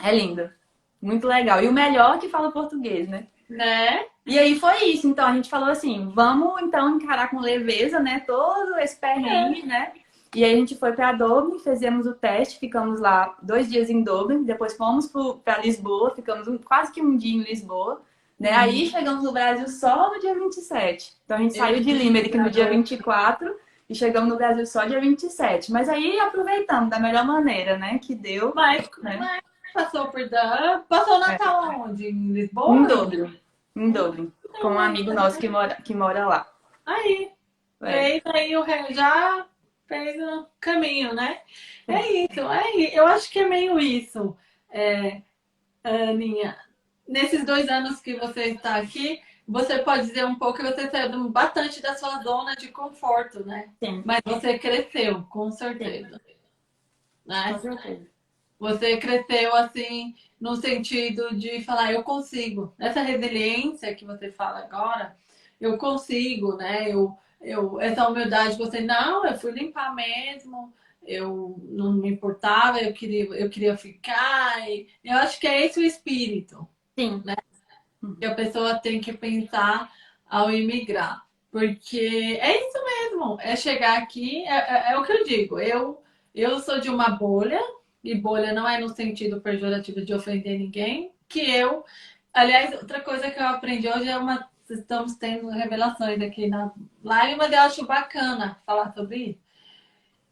É lindo. Muito legal. E o melhor é que fala português, né? Né? E aí foi isso. Então a gente falou assim: vamos então encarar com leveza, né? Todo esse perrengue, é. né? E aí a gente foi para Dublin, fizemos o teste, ficamos lá dois dias em Dublin, depois fomos para Lisboa, ficamos um, quase que um dia em Lisboa Né? Uhum. Aí chegamos no Brasil só no dia 27. Então a gente saiu de Limerick no dia 24 e chegamos no Brasil só dia 27. Mas aí aproveitamos da melhor maneira, né? Que deu. Mas, né? mas passou por Dan. Passou o Natal é. onde? Em Lisboa? Em Dublin. Em Dublin. Com um amigo nosso que mora, que mora lá. Aí. É. Fez aí o já fez o caminho, né? É, é isso, é Eu acho que é meio isso, é, Aninha. Nesses dois anos que você está aqui, você pode dizer um pouco que você saiu bastante da sua zona de conforto, né? Sim. Mas você cresceu, com certeza. Né? Com certeza. Você cresceu assim no sentido de falar, eu consigo. Essa resiliência que você fala agora, eu consigo, né? Eu, eu, essa humildade, você, não, eu fui limpar mesmo, eu não me importava, eu queria, eu queria ficar. E eu acho que é esse o espírito. Sim. Né? Que a pessoa tem que pensar ao imigrar. Porque é isso mesmo, é chegar aqui, é, é, é, o que eu digo. Eu, eu sou de uma bolha, e bolha não é no sentido pejorativo de ofender ninguém, que eu. Aliás, outra coisa que eu aprendi hoje é uma. Estamos tendo revelações aqui na live, mas eu acho bacana falar sobre isso.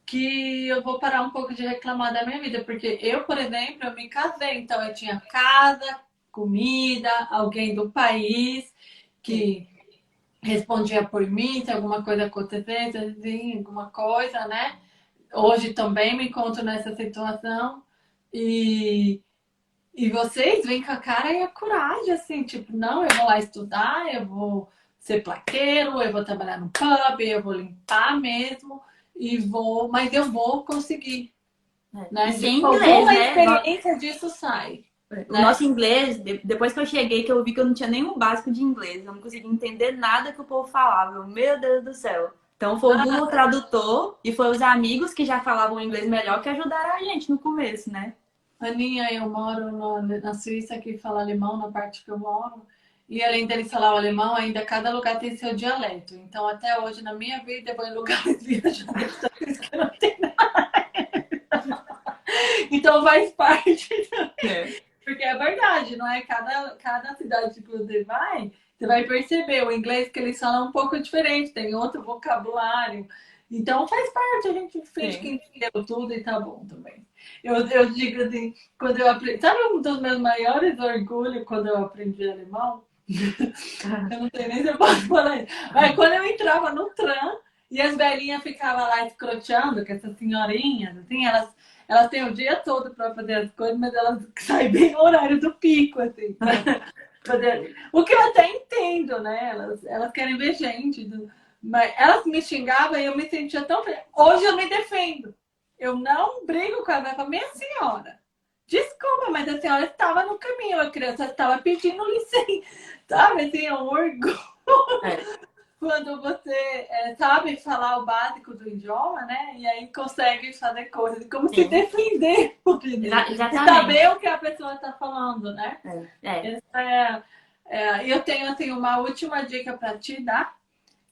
Que eu vou parar um pouco de reclamar da minha vida, porque eu, por exemplo, eu me casei, então eu tinha casa, comida, alguém do país que respondia por mim se alguma coisa acontecesse, assim, alguma coisa, né? Hoje também me encontro nessa situação e, e vocês vêm com a cara e a coragem, assim, tipo, não, eu vou lá estudar, eu vou ser plaqueiro, eu vou trabalhar no pub, eu vou limpar mesmo e vou, mas eu vou conseguir. É. Né? Inglês, alguma né? experiência disso sai. O né? nosso inglês, depois que eu cheguei, que eu vi que eu não tinha nenhum básico de inglês, eu não conseguia entender nada que o povo falava. Meu Deus do céu. Então foi o Google Tradutor e foi os amigos que já falavam inglês melhor que ajudaram a gente no começo, né? Aninha, eu moro no, na Suíça que fala alemão, na parte que eu moro. E além deles falar o alemão, ainda cada lugar tem seu dialeto. Então, até hoje, na minha vida, eu vou em lugares <laughs> viajantes que não tem nada. <laughs> Então, faz parte. É. Porque é verdade, não é? Cada, cada cidade que você vai, você vai perceber o inglês que eles falam é um pouco diferente, tem outro vocabulário. Então faz parte, a gente finge que entendeu tudo e tá bom também. Eu, eu digo assim, quando eu aprendi. Sabe um dos meus maiores orgulhos quando eu aprendi alemão? <laughs> eu não sei nem se eu posso falar isso. Mas quando eu entrava no tram e as velhinhas ficavam lá escroteando, que essas senhorinhas, assim, elas elas têm o dia todo para fazer as coisas, mas elas saem bem no horário do pico, assim. <laughs> fazer... O que eu até entendo, né? Elas, elas querem ver gente. Do... Mas elas me xingavam e eu me sentia tão. Hoje eu me defendo. Eu não brigo com ela. Ela fala, minha senhora, desculpa, mas a senhora estava no caminho. A criança estava pedindo licença. <laughs> Sabe assim, é um orgulho. É quando você é, sabe falar o básico do idioma, né? E aí consegue fazer coisas, como Sim. se defender por Exatamente. saber o que a pessoa está falando, né? É. é. É, eu tenho assim uma última dica para te dar,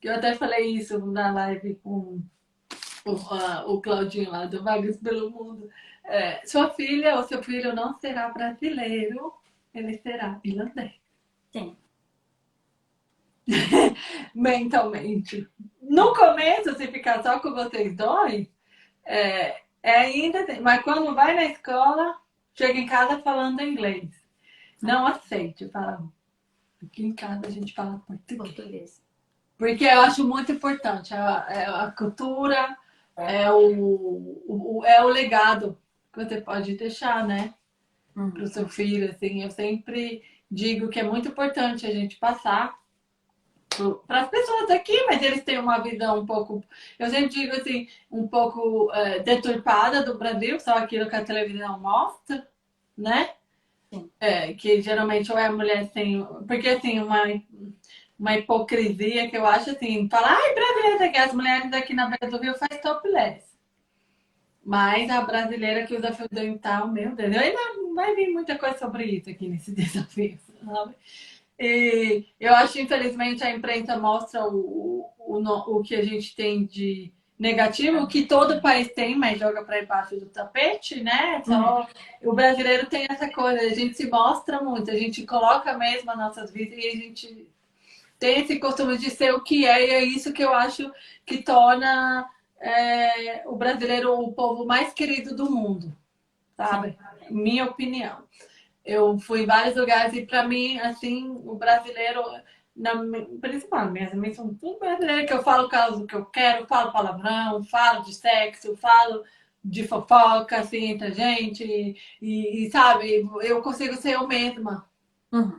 que eu até falei isso na live com o, uh, o Claudinho lá do Vagas pelo Mundo. É, sua filha ou seu filho não será brasileiro, ele será irlandês. Sim. <laughs> mentalmente. No começo, se ficar só com vocês dois, é, é ainda. Mas quando vai na escola, chega em casa falando inglês. Não aceite, fala. Aqui em casa a gente fala português. português. Porque eu acho muito importante. A, é a cultura é o, o, é o legado que você pode deixar, né? Uhum. Para o seu filho. Assim, eu sempre digo que é muito importante a gente passar para as pessoas aqui, mas eles têm uma visão um pouco, eu sempre digo assim, um pouco é, deturpada do Brasil, só aquilo que a televisão mostra, né? É, que geralmente ou é a mulher sem. Porque assim, uma, uma hipocrisia que eu acho assim, falar, ai, brasileira, que as mulheres aqui na Beira do Rio faz topless. Mas a brasileira que usa fio dental, meu Deus, ainda vai vir muita coisa sobre isso aqui nesse <laughs> desafio, sabe? E eu acho, infelizmente, a imprensa mostra o, o, o, o que a gente tem de, negativo que todo país tem, mas joga para debaixo do tapete, né? Então, uhum. o brasileiro tem essa coisa, a gente se mostra muito, a gente coloca mesmo as nossas vidas e a gente tem esse costume de ser o que é, e é isso que eu acho que torna é, o brasileiro o povo mais querido do mundo, sabe? Sim. Minha opinião. Eu fui em vários lugares e para mim, assim, o brasileiro na, principalmente, minhas são tudo brasileiro, que eu falo o caso que eu quero, falo palavrão, falo de sexo, falo de fofoca, assim, entre a gente, e, e, sabe, eu consigo ser eu mesma, uhum.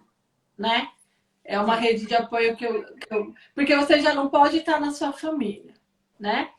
né? É uma rede de apoio que eu, que eu, Porque você já não pode estar na sua família, né?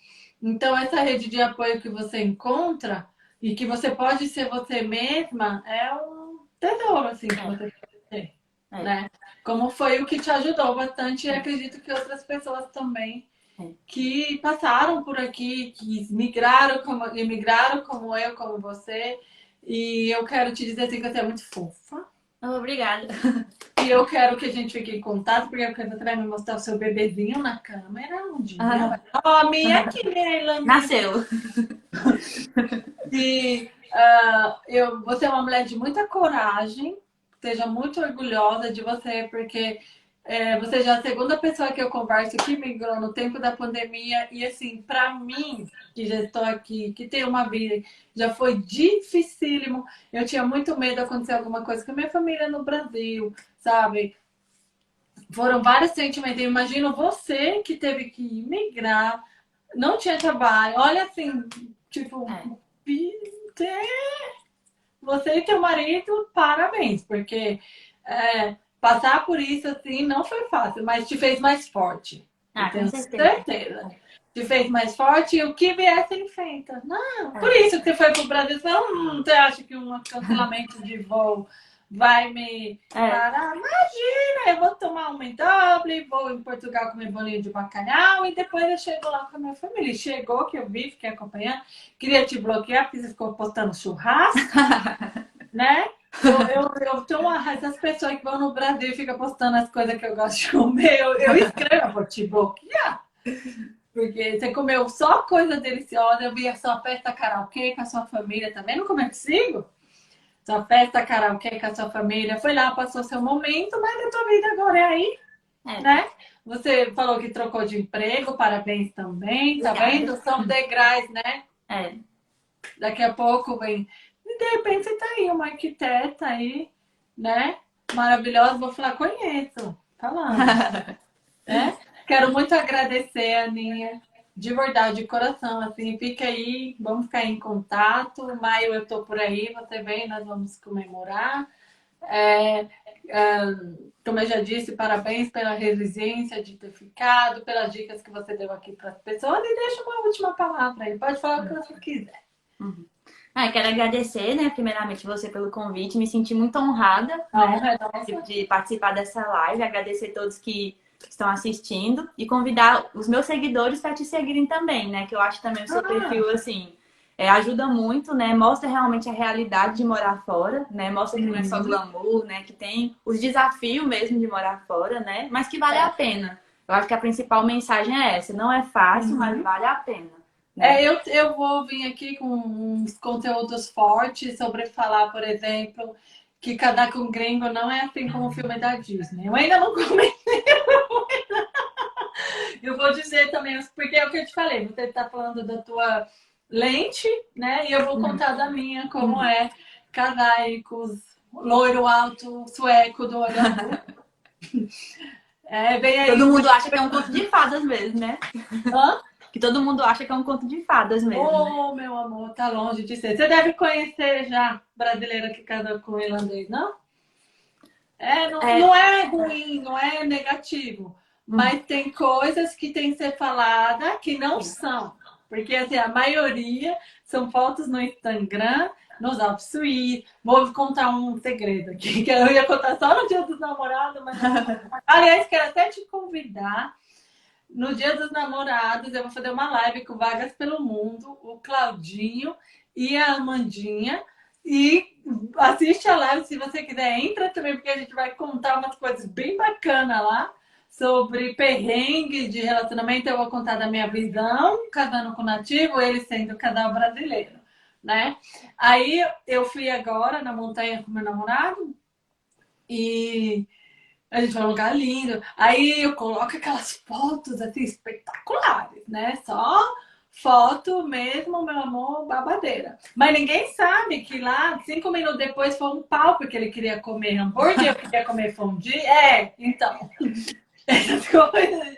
Então, essa rede de apoio que você encontra e que você pode ser você mesma é um tesouro, assim, que é. você pode ter, é. né? Como foi o que te ajudou bastante e acredito que outras pessoas também é. que passaram por aqui, que migraram como, imigraram como eu, como você. E eu quero te dizer assim que você é muito fofa. Obrigada. <laughs> E eu quero que a gente fique em contato, porque você vai me mostrar o seu bebezinho na câmera um dia. Ah. Oh, minha aqui, Leila. Nasceu. <laughs> E uh, eu, você é uma mulher de muita coragem, seja muito orgulhosa de você, porque é, você já é a segunda pessoa que eu converso que migrou no tempo da pandemia. E assim, para mim, que já estou aqui, que tenho uma vida, já foi dificílimo. Eu tinha muito medo de acontecer alguma coisa com a minha família no Brasil, sabe? Foram vários sentimentos. Eu imagino você que teve que migrar, não tinha trabalho. Olha assim, tipo, é você e teu marido, parabéns, porque é, passar por isso assim não foi fácil, mas te fez mais forte. Ah, tenho certeza. certeza. Te fez mais forte e o que vier você enfrenta. Não, é. por isso que você foi pro Brasil. Você, não, você acha que um cancelamento de voo vai me é. parar. Imagina, eu vou tomar uma em Dublin, vou em Portugal comer bolinho de bacalhau e depois eu chego lá com a minha família. Chegou que eu vi, fiquei acompanhando, queria te bloquear, porque você ficou postando churrasco, <laughs> né? Eu, eu, eu tenho uma essas pessoas que vão no Brasil e ficam postando as coisas que eu gosto de comer. Eu, eu escrevo, vou te bloquear. Porque você comeu só coisa deliciosa, eu vi a sua festa karaokê com a sua família também, não consigo sua festa karaokê com a sua família, foi lá, passou seu momento, mas a tua vida agora é aí, é. né? Você falou que trocou de emprego, parabéns também, tá vendo? São degraus, né? É. Daqui a pouco vem. E de repente você tá aí, uma arquiteta aí, né? Maravilhosa, vou falar, conheço. Falando. <laughs> é? Quero muito agradecer, Aninha, de verdade, de coração, assim, fica aí, vamos ficar em contato. Maio eu tô por aí, você vem, nós vamos comemorar. É, é, como eu já disse, parabéns pela resiliência de ter ficado, pelas dicas que você deu aqui para as pessoas e deixa uma última palavra aí. Pode falar o que você quiser. Uhum. Ah, quero agradecer, né, primeiramente você pelo convite, me senti muito honrada ah, né, é de participar dessa live, agradecer a todos que estão assistindo e convidar os meus seguidores para te seguirem também, né? Que eu acho também o seu ah. perfil, assim, é, ajuda muito, né? Mostra realmente a realidade de morar fora, né? Mostra que não é só uhum. glamour, né? Que tem os desafios mesmo de morar fora, né? Mas que vale é. a pena. Eu acho que a principal mensagem é essa. Não é fácil, uhum. mas vale a pena. Né? É, eu, eu vou vir aqui com uns conteúdos fortes sobre falar, por exemplo, que Cadar com Gringo não é assim como o filme da Disney. Eu ainda não comentei. eu vou dizer também, porque é o que eu te falei, você está falando da tua lente, né? E eu vou contar da minha, como uhum. é casar com os loiro alto, sueco do olho <laughs> É bem aí. Todo mundo acha que é um conto de fadas mesmo, né? Hã? Que todo mundo acha que é um conto de fadas mesmo. Oh, né? meu amor, tá longe de ser. Você deve conhecer já brasileira que casou com irlandês, não? É, não é, não é ruim, não é negativo. Hum. Mas tem coisas que tem que ser falada que não são. Porque assim, a maioria são fotos no Instagram, nos Alpes Suíços. Vou contar um segredo aqui, <laughs> que eu ia contar só no dia dos namorados, mas. <laughs> Aliás, quero até te convidar no Dia dos Namorados, eu vou fazer uma live com Vagas pelo Mundo, o Claudinho e a Amandinha. E assiste a live se você quiser, entra também, porque a gente vai contar umas coisas bem bacanas lá sobre perrengue de relacionamento. Eu vou contar da minha visão, casando com nativo, ele sendo casal brasileiro, né? Aí eu fui agora na montanha com meu namorado e a gente vai um lugar lindo. Aí eu coloco aquelas fotos assim espetaculares, né? Só foto mesmo, meu amor, babadeira. Mas ninguém sabe que lá, cinco minutos depois, foi um pau porque ele queria comer hambúrguer, eu queria comer fondue. É, então. <laughs> Essas coisas.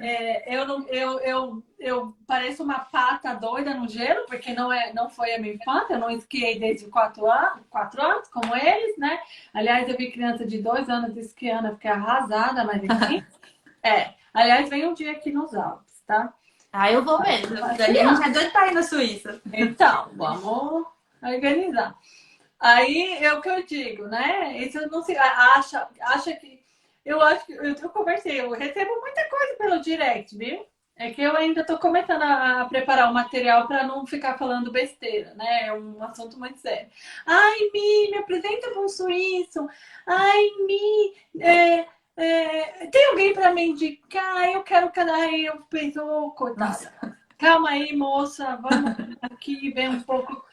É, eu, não, eu, eu, eu pareço uma pata doida no gelo, porque não, é, não foi a minha infância, eu não esquiei desde quatro anos, quatro anos, como eles, né? Aliás, eu vi criança de dois anos esquiando, eu fiquei arrasada, mas enfim. <laughs> é, aliás, vem um dia aqui nos Alpes, tá? Ah, eu vou mesmo. A gente é doido pra ir na Suíça. Então, vamos organizar. Aí é o que eu digo, né? Isso não se acha, acha que. Eu acho que eu, eu conversei, eu recebo muita coisa pelo direct, viu? É que eu ainda estou começando a preparar o material para não ficar falando besteira, né? É um assunto muito sério. Ai, Mi, me apresenta para um suíço. Ai, Mi, é, é, tem alguém para me indicar? Eu quero cadastrar. Eu penso, oh, coitada. Calma aí, moça, vamos aqui ver um pouco.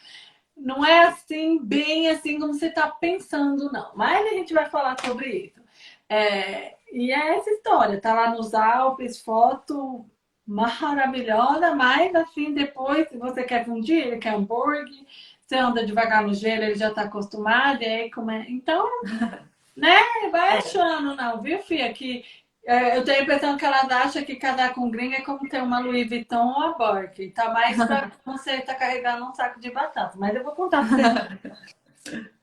Não é assim, bem assim como você está pensando, não. Mas a gente vai falar sobre isso. É, e é essa história, tá lá nos Alpes, foto maravilhosa, mas assim, depois, se você quer fundir, ele quer hambúrguer, você anda devagar no gelo, ele já está acostumado, e aí como é. Então. <laughs> Né? Vai achando, não, viu, Fia? Que é, eu tenho a impressão que elas acham que casar com gringa é como ter uma Louis Vuitton ou a Bork. Tá mais pra <laughs> você estar tá carregando um saco de batata. Mas eu vou contar pra você. <laughs>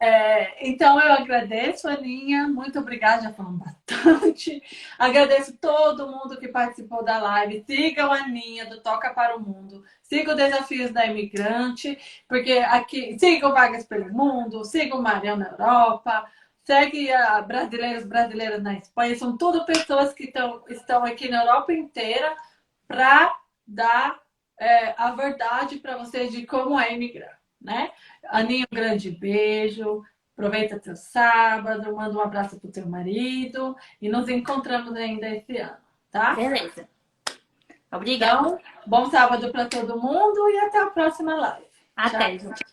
É, então eu agradeço, Aninha. Muito obrigada, já falamos bastante. Agradeço todo mundo que participou da live. Sigam a Aninha do Toca para o Mundo. Sigam Desafios da Imigrante, porque aqui sigam Vagas pelo Mundo, sigam Marião na Europa segue a brasileiros brasileiras na Espanha, são tudo pessoas que tão, estão aqui na Europa inteira para dar é, a verdade para vocês de como é imigrar, né? Aninha, um grande beijo, aproveita teu sábado, manda um abraço pro teu marido e nos encontramos ainda esse ano, tá? Beleza. Obrigada. Então, bom sábado para todo mundo e até a próxima live. Até, Tchau. gente.